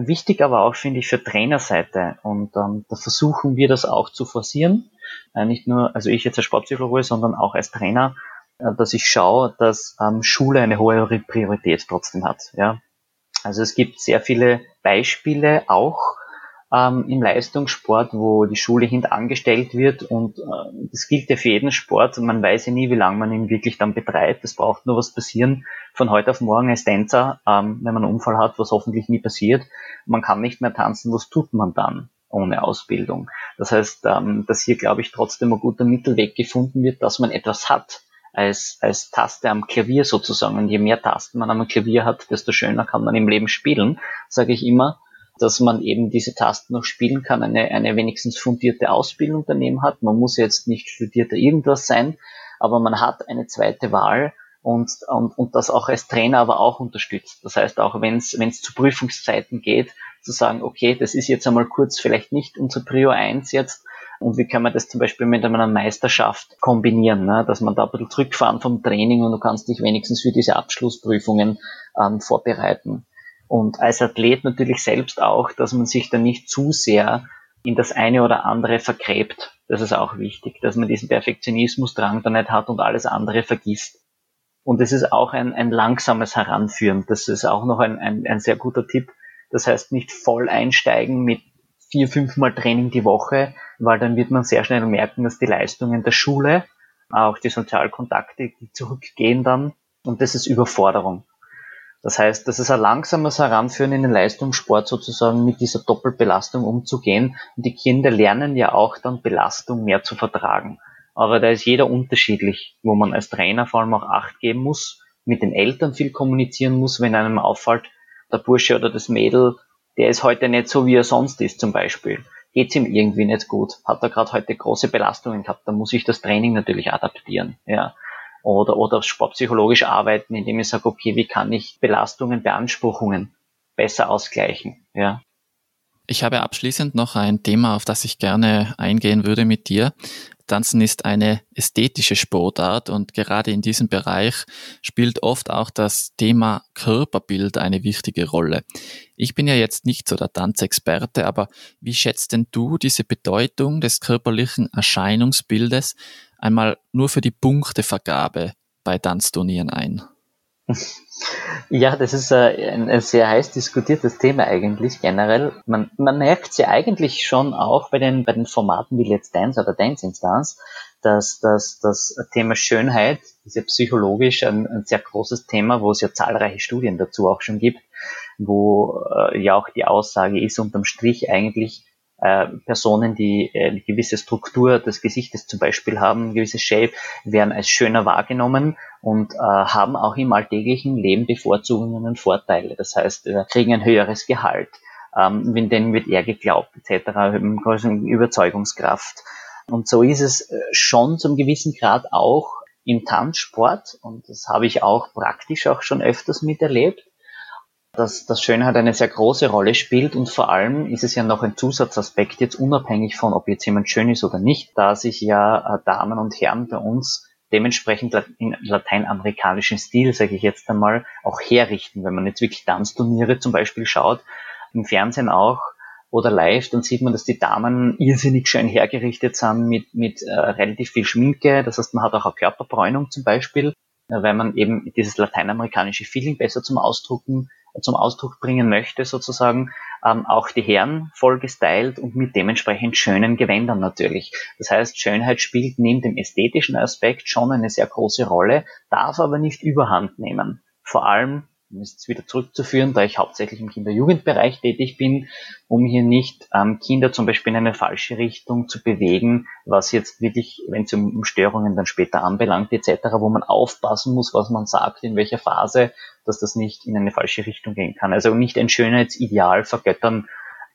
Wichtig aber auch, finde ich, für Trainerseite. Und ähm, da versuchen wir das auch zu forcieren. Äh, nicht nur, also ich jetzt als Sportpsychologe, sondern auch als Trainer, äh, dass ich schaue, dass ähm, Schule eine hohe Priorität trotzdem hat. Ja? Also es gibt sehr viele Beispiele auch ähm, im Leistungssport, wo die Schule hintangestellt wird und äh, das gilt ja für jeden Sport. Man weiß ja nie, wie lange man ihn wirklich dann betreibt. Es braucht nur was passieren von heute auf morgen als Tänzer, ähm, wenn man einen Unfall hat, was hoffentlich nie passiert. Man kann nicht mehr tanzen, was tut man dann? ohne Ausbildung. Das heißt, ähm, dass hier, glaube ich, trotzdem ein guter Mittelweg gefunden wird, dass man etwas hat als, als Taste am Klavier sozusagen. Und je mehr Tasten man am Klavier hat, desto schöner kann man im Leben spielen, sage ich immer dass man eben diese Tasten noch spielen kann, eine, eine wenigstens fundierte Ausbildung daneben hat. Man muss jetzt nicht studierter irgendwas sein, aber man hat eine zweite Wahl und, und, und das auch als Trainer aber auch unterstützt. Das heißt, auch wenn es zu Prüfungszeiten geht, zu sagen, okay, das ist jetzt einmal kurz vielleicht nicht unser Prio 1 jetzt, und wie kann man das zum Beispiel mit einer Meisterschaft kombinieren, ne? dass man da ein bisschen zurückfahren vom Training und du kannst dich wenigstens für diese Abschlussprüfungen ähm, vorbereiten. Und als Athlet natürlich selbst auch, dass man sich da nicht zu sehr in das eine oder andere vergräbt. Das ist auch wichtig, dass man diesen Perfektionismusdrang da nicht hat und alles andere vergisst. Und es ist auch ein, ein langsames Heranführen. Das ist auch noch ein, ein, ein sehr guter Tipp. Das heißt, nicht voll einsteigen mit vier, fünfmal Training die Woche, weil dann wird man sehr schnell merken, dass die Leistungen der Schule, auch die Sozialkontakte, die zurückgehen dann. Und das ist Überforderung. Das heißt, das ist ein langsames Heranführen in den Leistungssport sozusagen mit dieser Doppelbelastung umzugehen. Und die Kinder lernen ja auch dann Belastung mehr zu vertragen. Aber da ist jeder unterschiedlich, wo man als Trainer vor allem auch Acht geben muss, mit den Eltern viel kommunizieren muss, wenn einem auffällt, der Bursche oder das Mädel, der ist heute nicht so, wie er sonst ist zum Beispiel. Geht's ihm irgendwie nicht gut? Hat er gerade heute große Belastungen gehabt? Dann muss ich das Training natürlich adaptieren. Ja oder, oder sportpsychologisch arbeiten, indem ich sage, okay, wie kann ich Belastungen, Beanspruchungen besser ausgleichen, ja. Ich habe abschließend noch ein Thema, auf das ich gerne eingehen würde mit dir. Tanzen ist eine ästhetische Sportart und gerade in diesem Bereich spielt oft auch das Thema Körperbild eine wichtige Rolle. Ich bin ja jetzt nicht so der Tanzexperte, aber wie schätzt denn du diese Bedeutung des körperlichen Erscheinungsbildes einmal nur für die Punktevergabe bei Tanzturnieren ein? (laughs) Ja, das ist ein, ein, sehr heiß diskutiertes Thema eigentlich generell. Man, man merkt sie eigentlich schon auch bei den, bei den Formaten wie Let's Dance oder Dance in Dance, dass, dass das Thema Schönheit ist ja psychologisch ein, ein sehr großes Thema, wo es ja zahlreiche Studien dazu auch schon gibt, wo äh, ja auch die Aussage ist unterm Strich eigentlich, äh, Personen, die äh, eine gewisse Struktur des Gesichtes zum Beispiel haben, ein gewisses Shape, werden als schöner wahrgenommen und äh, haben auch im alltäglichen Leben Bevorzugungen und Vorteile. Das heißt, äh, kriegen ein höheres Gehalt, ähm, wenn denen wird eher geglaubt, etc., Überzeugungskraft. Und so ist es äh, schon zum gewissen Grad auch im Tanzsport und das habe ich auch praktisch auch schon öfters miterlebt dass, dass Schönheit eine sehr große Rolle spielt und vor allem ist es ja noch ein Zusatzaspekt, jetzt unabhängig von, ob jetzt jemand schön ist oder nicht, da sich ja äh, Damen und Herren bei uns dementsprechend in lateinamerikanischen Stil, sage ich jetzt einmal, auch herrichten. Wenn man jetzt wirklich Tanzturniere zum Beispiel schaut, im Fernsehen auch oder live, dann sieht man, dass die Damen irrsinnig schön hergerichtet sind mit, mit äh, relativ viel Schminke. Das heißt, man hat auch eine Körperbräunung zum Beispiel, äh, weil man eben dieses lateinamerikanische Feeling besser zum Ausdrucken zum Ausdruck bringen möchte, sozusagen, ähm, auch die Herren voll gestylt und mit dementsprechend schönen Gewändern natürlich. Das heißt, Schönheit spielt neben dem ästhetischen Aspekt schon eine sehr große Rolle, darf aber nicht überhand nehmen. Vor allem um es jetzt wieder zurückzuführen, da ich hauptsächlich im Kinder-Jugendbereich tätig bin, um hier nicht ähm, Kinder zum Beispiel in eine falsche Richtung zu bewegen, was jetzt wirklich, wenn es um, Störungen dann später anbelangt etc., wo man aufpassen muss, was man sagt, in welcher Phase, dass das nicht in eine falsche Richtung gehen kann. Also nicht ein Schönheitsideal vergöttern,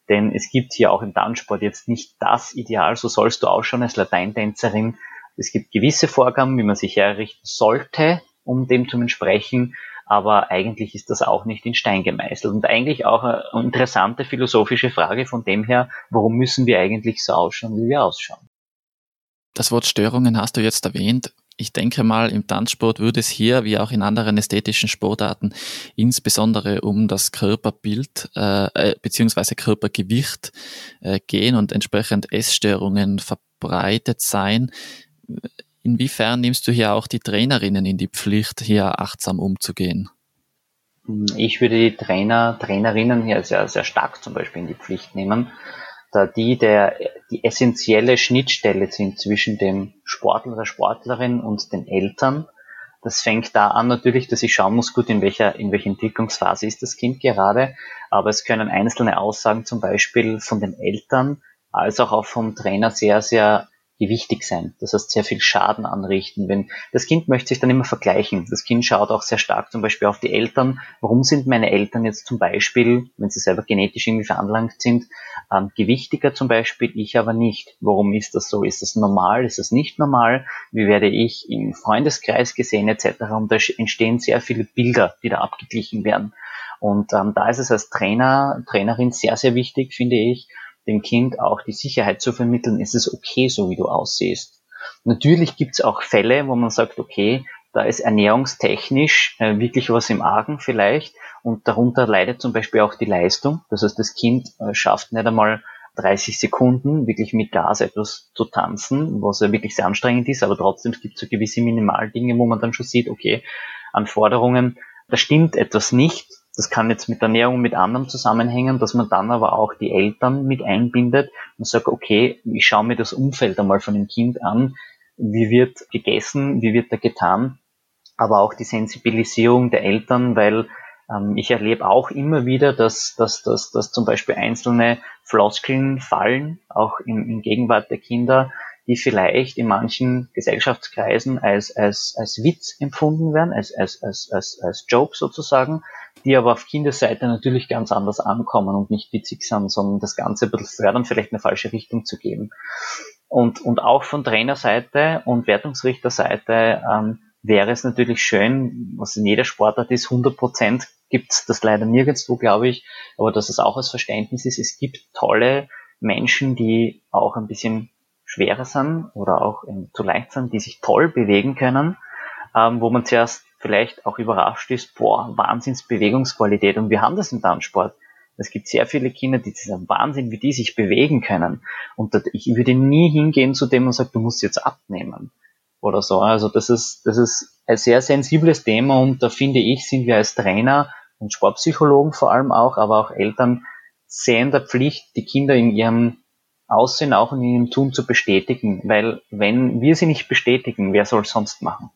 denn es gibt hier auch im Tanzsport jetzt nicht das Ideal, so sollst du auch schon als Lateintänzerin. Es gibt gewisse Vorgaben, wie man sich herrichten sollte, um dem zu entsprechen aber eigentlich ist das auch nicht in Stein gemeißelt. Und eigentlich auch eine interessante philosophische Frage von dem her, warum müssen wir eigentlich so ausschauen, wie wir ausschauen? Das Wort Störungen hast du jetzt erwähnt. Ich denke mal, im Tanzsport würde es hier, wie auch in anderen ästhetischen Sportarten, insbesondere um das Körperbild äh, äh bzw. Körpergewicht äh, gehen und entsprechend Essstörungen verbreitet sein. Inwiefern nimmst du hier auch die Trainerinnen in die Pflicht, hier achtsam umzugehen? Ich würde die Trainer, Trainerinnen hier sehr, sehr stark zum Beispiel in die Pflicht nehmen, da die der, die essentielle Schnittstelle sind zwischen dem Sportler, der Sportlerin und den Eltern. Das fängt da an natürlich, dass ich schauen muss, gut, in welcher, in welcher Entwicklungsphase ist das Kind gerade. Aber es können einzelne Aussagen zum Beispiel von den Eltern als auch vom Trainer sehr, sehr wichtig sein. Das heißt, sehr viel Schaden anrichten. Wenn das Kind möchte sich dann immer vergleichen. Das Kind schaut auch sehr stark zum Beispiel auf die Eltern. Warum sind meine Eltern jetzt zum Beispiel, wenn sie selber genetisch irgendwie veranlangt sind, ähm, gewichtiger zum Beispiel, ich aber nicht? Warum ist das so? Ist das normal? Ist das nicht normal? Wie werde ich im Freundeskreis gesehen etc. Und da entstehen sehr viele Bilder, die da abgeglichen werden. Und ähm, da ist es als Trainer, Trainerin sehr, sehr wichtig, finde ich, dem Kind auch die Sicherheit zu vermitteln, ist es okay, so wie du aussiehst. Natürlich gibt es auch Fälle, wo man sagt, okay, da ist ernährungstechnisch äh, wirklich was im Argen vielleicht und darunter leidet zum Beispiel auch die Leistung. Das heißt, das Kind äh, schafft nicht einmal 30 Sekunden wirklich mit Gas etwas zu tanzen, was ja wirklich sehr anstrengend ist, aber trotzdem es gibt so gewisse Minimaldinge, wo man dann schon sieht, okay, Anforderungen, da stimmt etwas nicht das kann jetzt mit Ernährung mit anderem zusammenhängen, dass man dann aber auch die Eltern mit einbindet und sagt, okay, ich schaue mir das Umfeld einmal von dem Kind an, wie wird gegessen, wie wird da getan, aber auch die Sensibilisierung der Eltern, weil ähm, ich erlebe auch immer wieder, dass, dass, dass, dass zum Beispiel einzelne Floskeln fallen, auch in, in Gegenwart der Kinder, die vielleicht in manchen Gesellschaftskreisen als, als, als Witz empfunden werden, als, als, als, als, als Joke sozusagen, die aber auf Kinderseite natürlich ganz anders ankommen und nicht witzig sind, sondern das Ganze ein bisschen fördern, vielleicht eine falsche Richtung zu geben. Und, und auch von Trainerseite und Wertungsrichterseite ähm, wäre es natürlich schön, was in jeder Sportart ist, 100 Prozent gibt das leider nirgendwo, glaube ich, aber dass es auch als Verständnis ist, es gibt tolle Menschen, die auch ein bisschen schwerer sind oder auch zu leicht sind, die sich toll bewegen können, ähm, wo man zuerst vielleicht auch überrascht ist, boah, Wahnsinns Bewegungsqualität. Und wir haben das im Tanzsport. Es gibt sehr viele Kinder, die sagen, Wahnsinn, wie die sich bewegen können. Und ich würde nie hingehen zu dem und sagen, du musst jetzt abnehmen. Oder so. Also das ist, das ist ein sehr sensibles Thema und da finde ich, sind wir als Trainer und Sportpsychologen vor allem auch, aber auch Eltern sehr in der Pflicht, die Kinder in ihrem Aussehen auch in ihrem Tun zu bestätigen. Weil wenn wir sie nicht bestätigen, wer soll es sonst machen?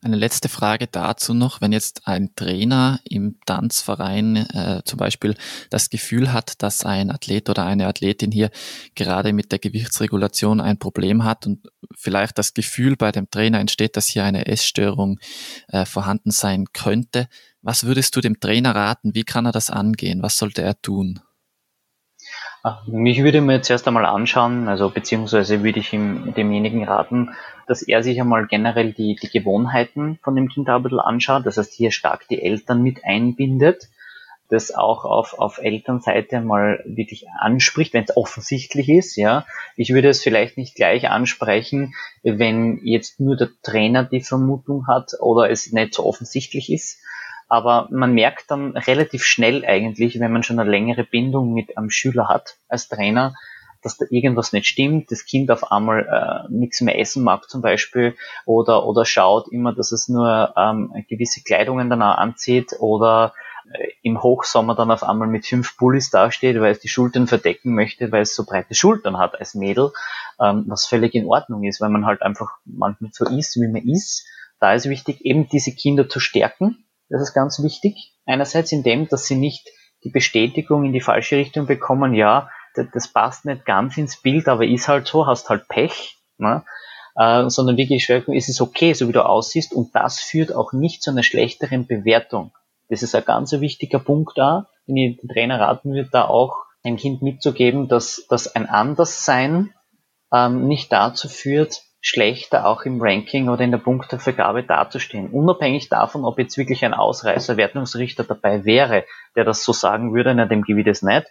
Eine letzte Frage dazu noch, wenn jetzt ein Trainer im Tanzverein äh, zum Beispiel das Gefühl hat, dass ein Athlet oder eine Athletin hier gerade mit der Gewichtsregulation ein Problem hat und vielleicht das Gefühl bei dem Trainer entsteht, dass hier eine Essstörung äh, vorhanden sein könnte, was würdest du dem Trainer raten? Wie kann er das angehen? Was sollte er tun? Mich würde mir zuerst einmal anschauen, also beziehungsweise würde ich ihm, demjenigen raten, dass er sich einmal generell die, die Gewohnheiten von dem Kind ein bisschen anschaut, das heißt hier stark die Eltern mit einbindet, das auch auf, auf Elternseite mal wirklich anspricht, wenn es offensichtlich ist, ja. Ich würde es vielleicht nicht gleich ansprechen, wenn jetzt nur der Trainer die Vermutung hat oder es nicht so offensichtlich ist, aber man merkt dann relativ schnell eigentlich, wenn man schon eine längere Bindung mit einem Schüler hat als Trainer, dass da irgendwas nicht stimmt, das Kind auf einmal äh, nichts mehr essen mag zum Beispiel oder, oder schaut immer, dass es nur ähm, gewisse Kleidungen dann auch anzieht oder äh, im Hochsommer dann auf einmal mit fünf Pullis dasteht, weil es die Schultern verdecken möchte, weil es so breite Schultern hat als Mädel, ähm, was völlig in Ordnung ist, weil man halt einfach manchmal so ist, wie man ist. Da ist wichtig, eben diese Kinder zu stärken, das ist ganz wichtig. Einerseits in dem, dass sie nicht die Bestätigung in die falsche Richtung bekommen, ja, das passt nicht ganz ins Bild, aber ist halt so, hast halt Pech, ne? äh, sondern wirklich es ist okay, so wie du aussiehst und das führt auch nicht zu einer schlechteren Bewertung. Das ist ein ganz wichtiger Punkt da, den ich den Trainer raten würde, da auch ein Kind mitzugeben, dass, dass ein Anderssein ähm, nicht dazu führt, schlechter auch im Ranking oder in der Punktevergabe dazustehen. Unabhängig davon, ob jetzt wirklich ein Ausreißer Wertungsrichter dabei wäre, der das so sagen würde, na, dem gebe ich das nicht,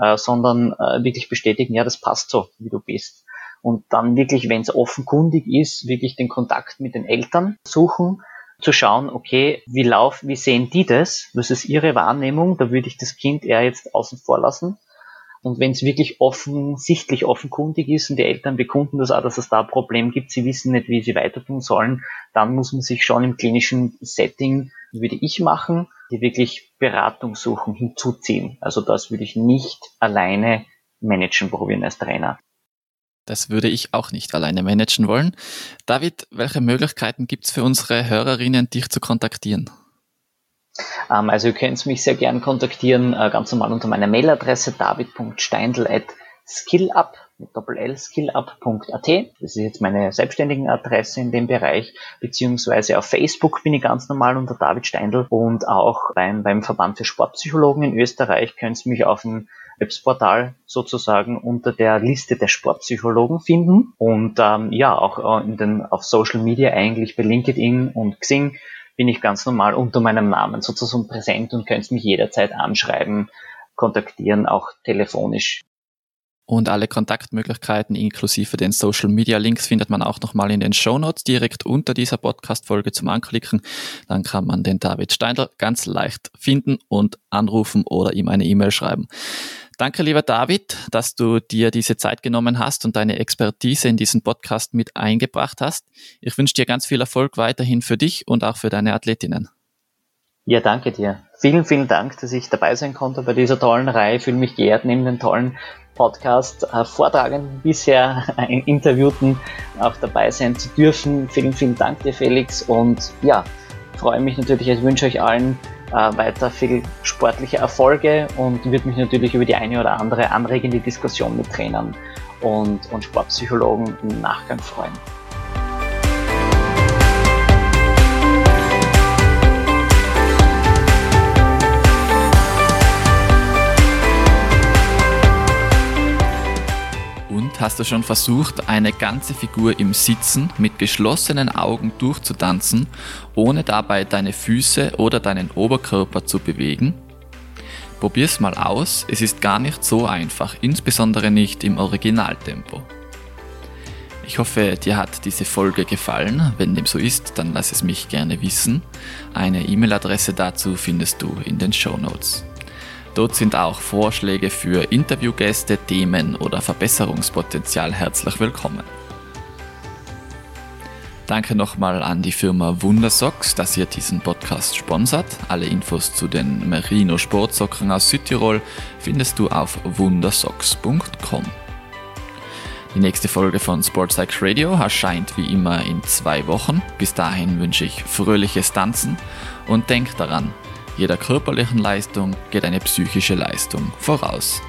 äh, sondern äh, wirklich bestätigen, ja, das passt so, wie du bist. Und dann wirklich, wenn es offenkundig ist, wirklich den Kontakt mit den Eltern suchen, zu schauen, okay, wie lauf, wie sehen die das? Was ist ihre Wahrnehmung? Da würde ich das Kind eher jetzt außen vor lassen und wenn es wirklich offensichtlich offenkundig ist und die Eltern bekunden das auch, dass es da ein Problem gibt, sie wissen nicht, wie sie weiter tun sollen, dann muss man sich schon im klinischen Setting, würde ich machen, die wirklich Beratung suchen, hinzuziehen. Also das würde ich nicht alleine managen probieren als Trainer. Das würde ich auch nicht alleine managen wollen. David, welche Möglichkeiten gibt es für unsere Hörerinnen, dich zu kontaktieren? Ähm, also ihr könnt mich sehr gern kontaktieren, äh, ganz normal unter meiner Mailadresse david.steindl.skillup mit Doppel-L skillup.at. Das ist jetzt meine selbstständige Adresse in dem Bereich, beziehungsweise auf Facebook bin ich ganz normal unter David Steindl und auch beim, beim Verband für Sportpsychologen in Österreich könnt ihr mich auf dem Websportal sozusagen unter der Liste der Sportpsychologen finden und ähm, ja auch äh, in den, auf Social Media eigentlich bei LinkedIn und Xing bin ich ganz normal unter meinem Namen sozusagen präsent und könnt mich jederzeit anschreiben, kontaktieren, auch telefonisch. Und alle Kontaktmöglichkeiten inklusive den Social Media Links findet man auch nochmal in den Show Notes direkt unter dieser Podcast-Folge zum Anklicken. Dann kann man den David Steindl ganz leicht finden und anrufen oder ihm eine E-Mail schreiben. Danke, lieber David, dass du dir diese Zeit genommen hast und deine Expertise in diesen Podcast mit eingebracht hast. Ich wünsche dir ganz viel Erfolg weiterhin für dich und auch für deine Athletinnen. Ja, danke dir. Vielen, vielen Dank, dass ich dabei sein konnte bei dieser tollen Reihe. Ich fühle mich geehrt, neben den tollen Podcast äh, bisher Interviewten auch dabei sein zu dürfen. Vielen, vielen Dank dir, Felix. Und ja, freue mich natürlich, ich wünsche euch allen äh, weiter viel sportliche Erfolge und würde mich natürlich über die eine oder andere anregende Diskussion mit Trainern und, und Sportpsychologen im Nachgang freuen. Hast du schon versucht, eine ganze Figur im Sitzen mit geschlossenen Augen durchzutanzen, ohne dabei deine Füße oder deinen Oberkörper zu bewegen? Probier's mal aus, es ist gar nicht so einfach, insbesondere nicht im Originaltempo. Ich hoffe, dir hat diese Folge gefallen. Wenn dem so ist, dann lass es mich gerne wissen. Eine E-Mail-Adresse dazu findest du in den Show Notes. Dort sind auch Vorschläge für Interviewgäste, Themen oder Verbesserungspotenzial herzlich willkommen. Danke nochmal an die Firma Wundersocks, dass ihr diesen Podcast sponsert. Alle Infos zu den Merino Sportsocken aus Südtirol findest du auf wundersocks.com. Die nächste Folge von Sports Psych Radio erscheint wie immer in zwei Wochen. Bis dahin wünsche ich fröhliches Tanzen und denkt daran, jeder körperlichen Leistung geht eine psychische Leistung voraus.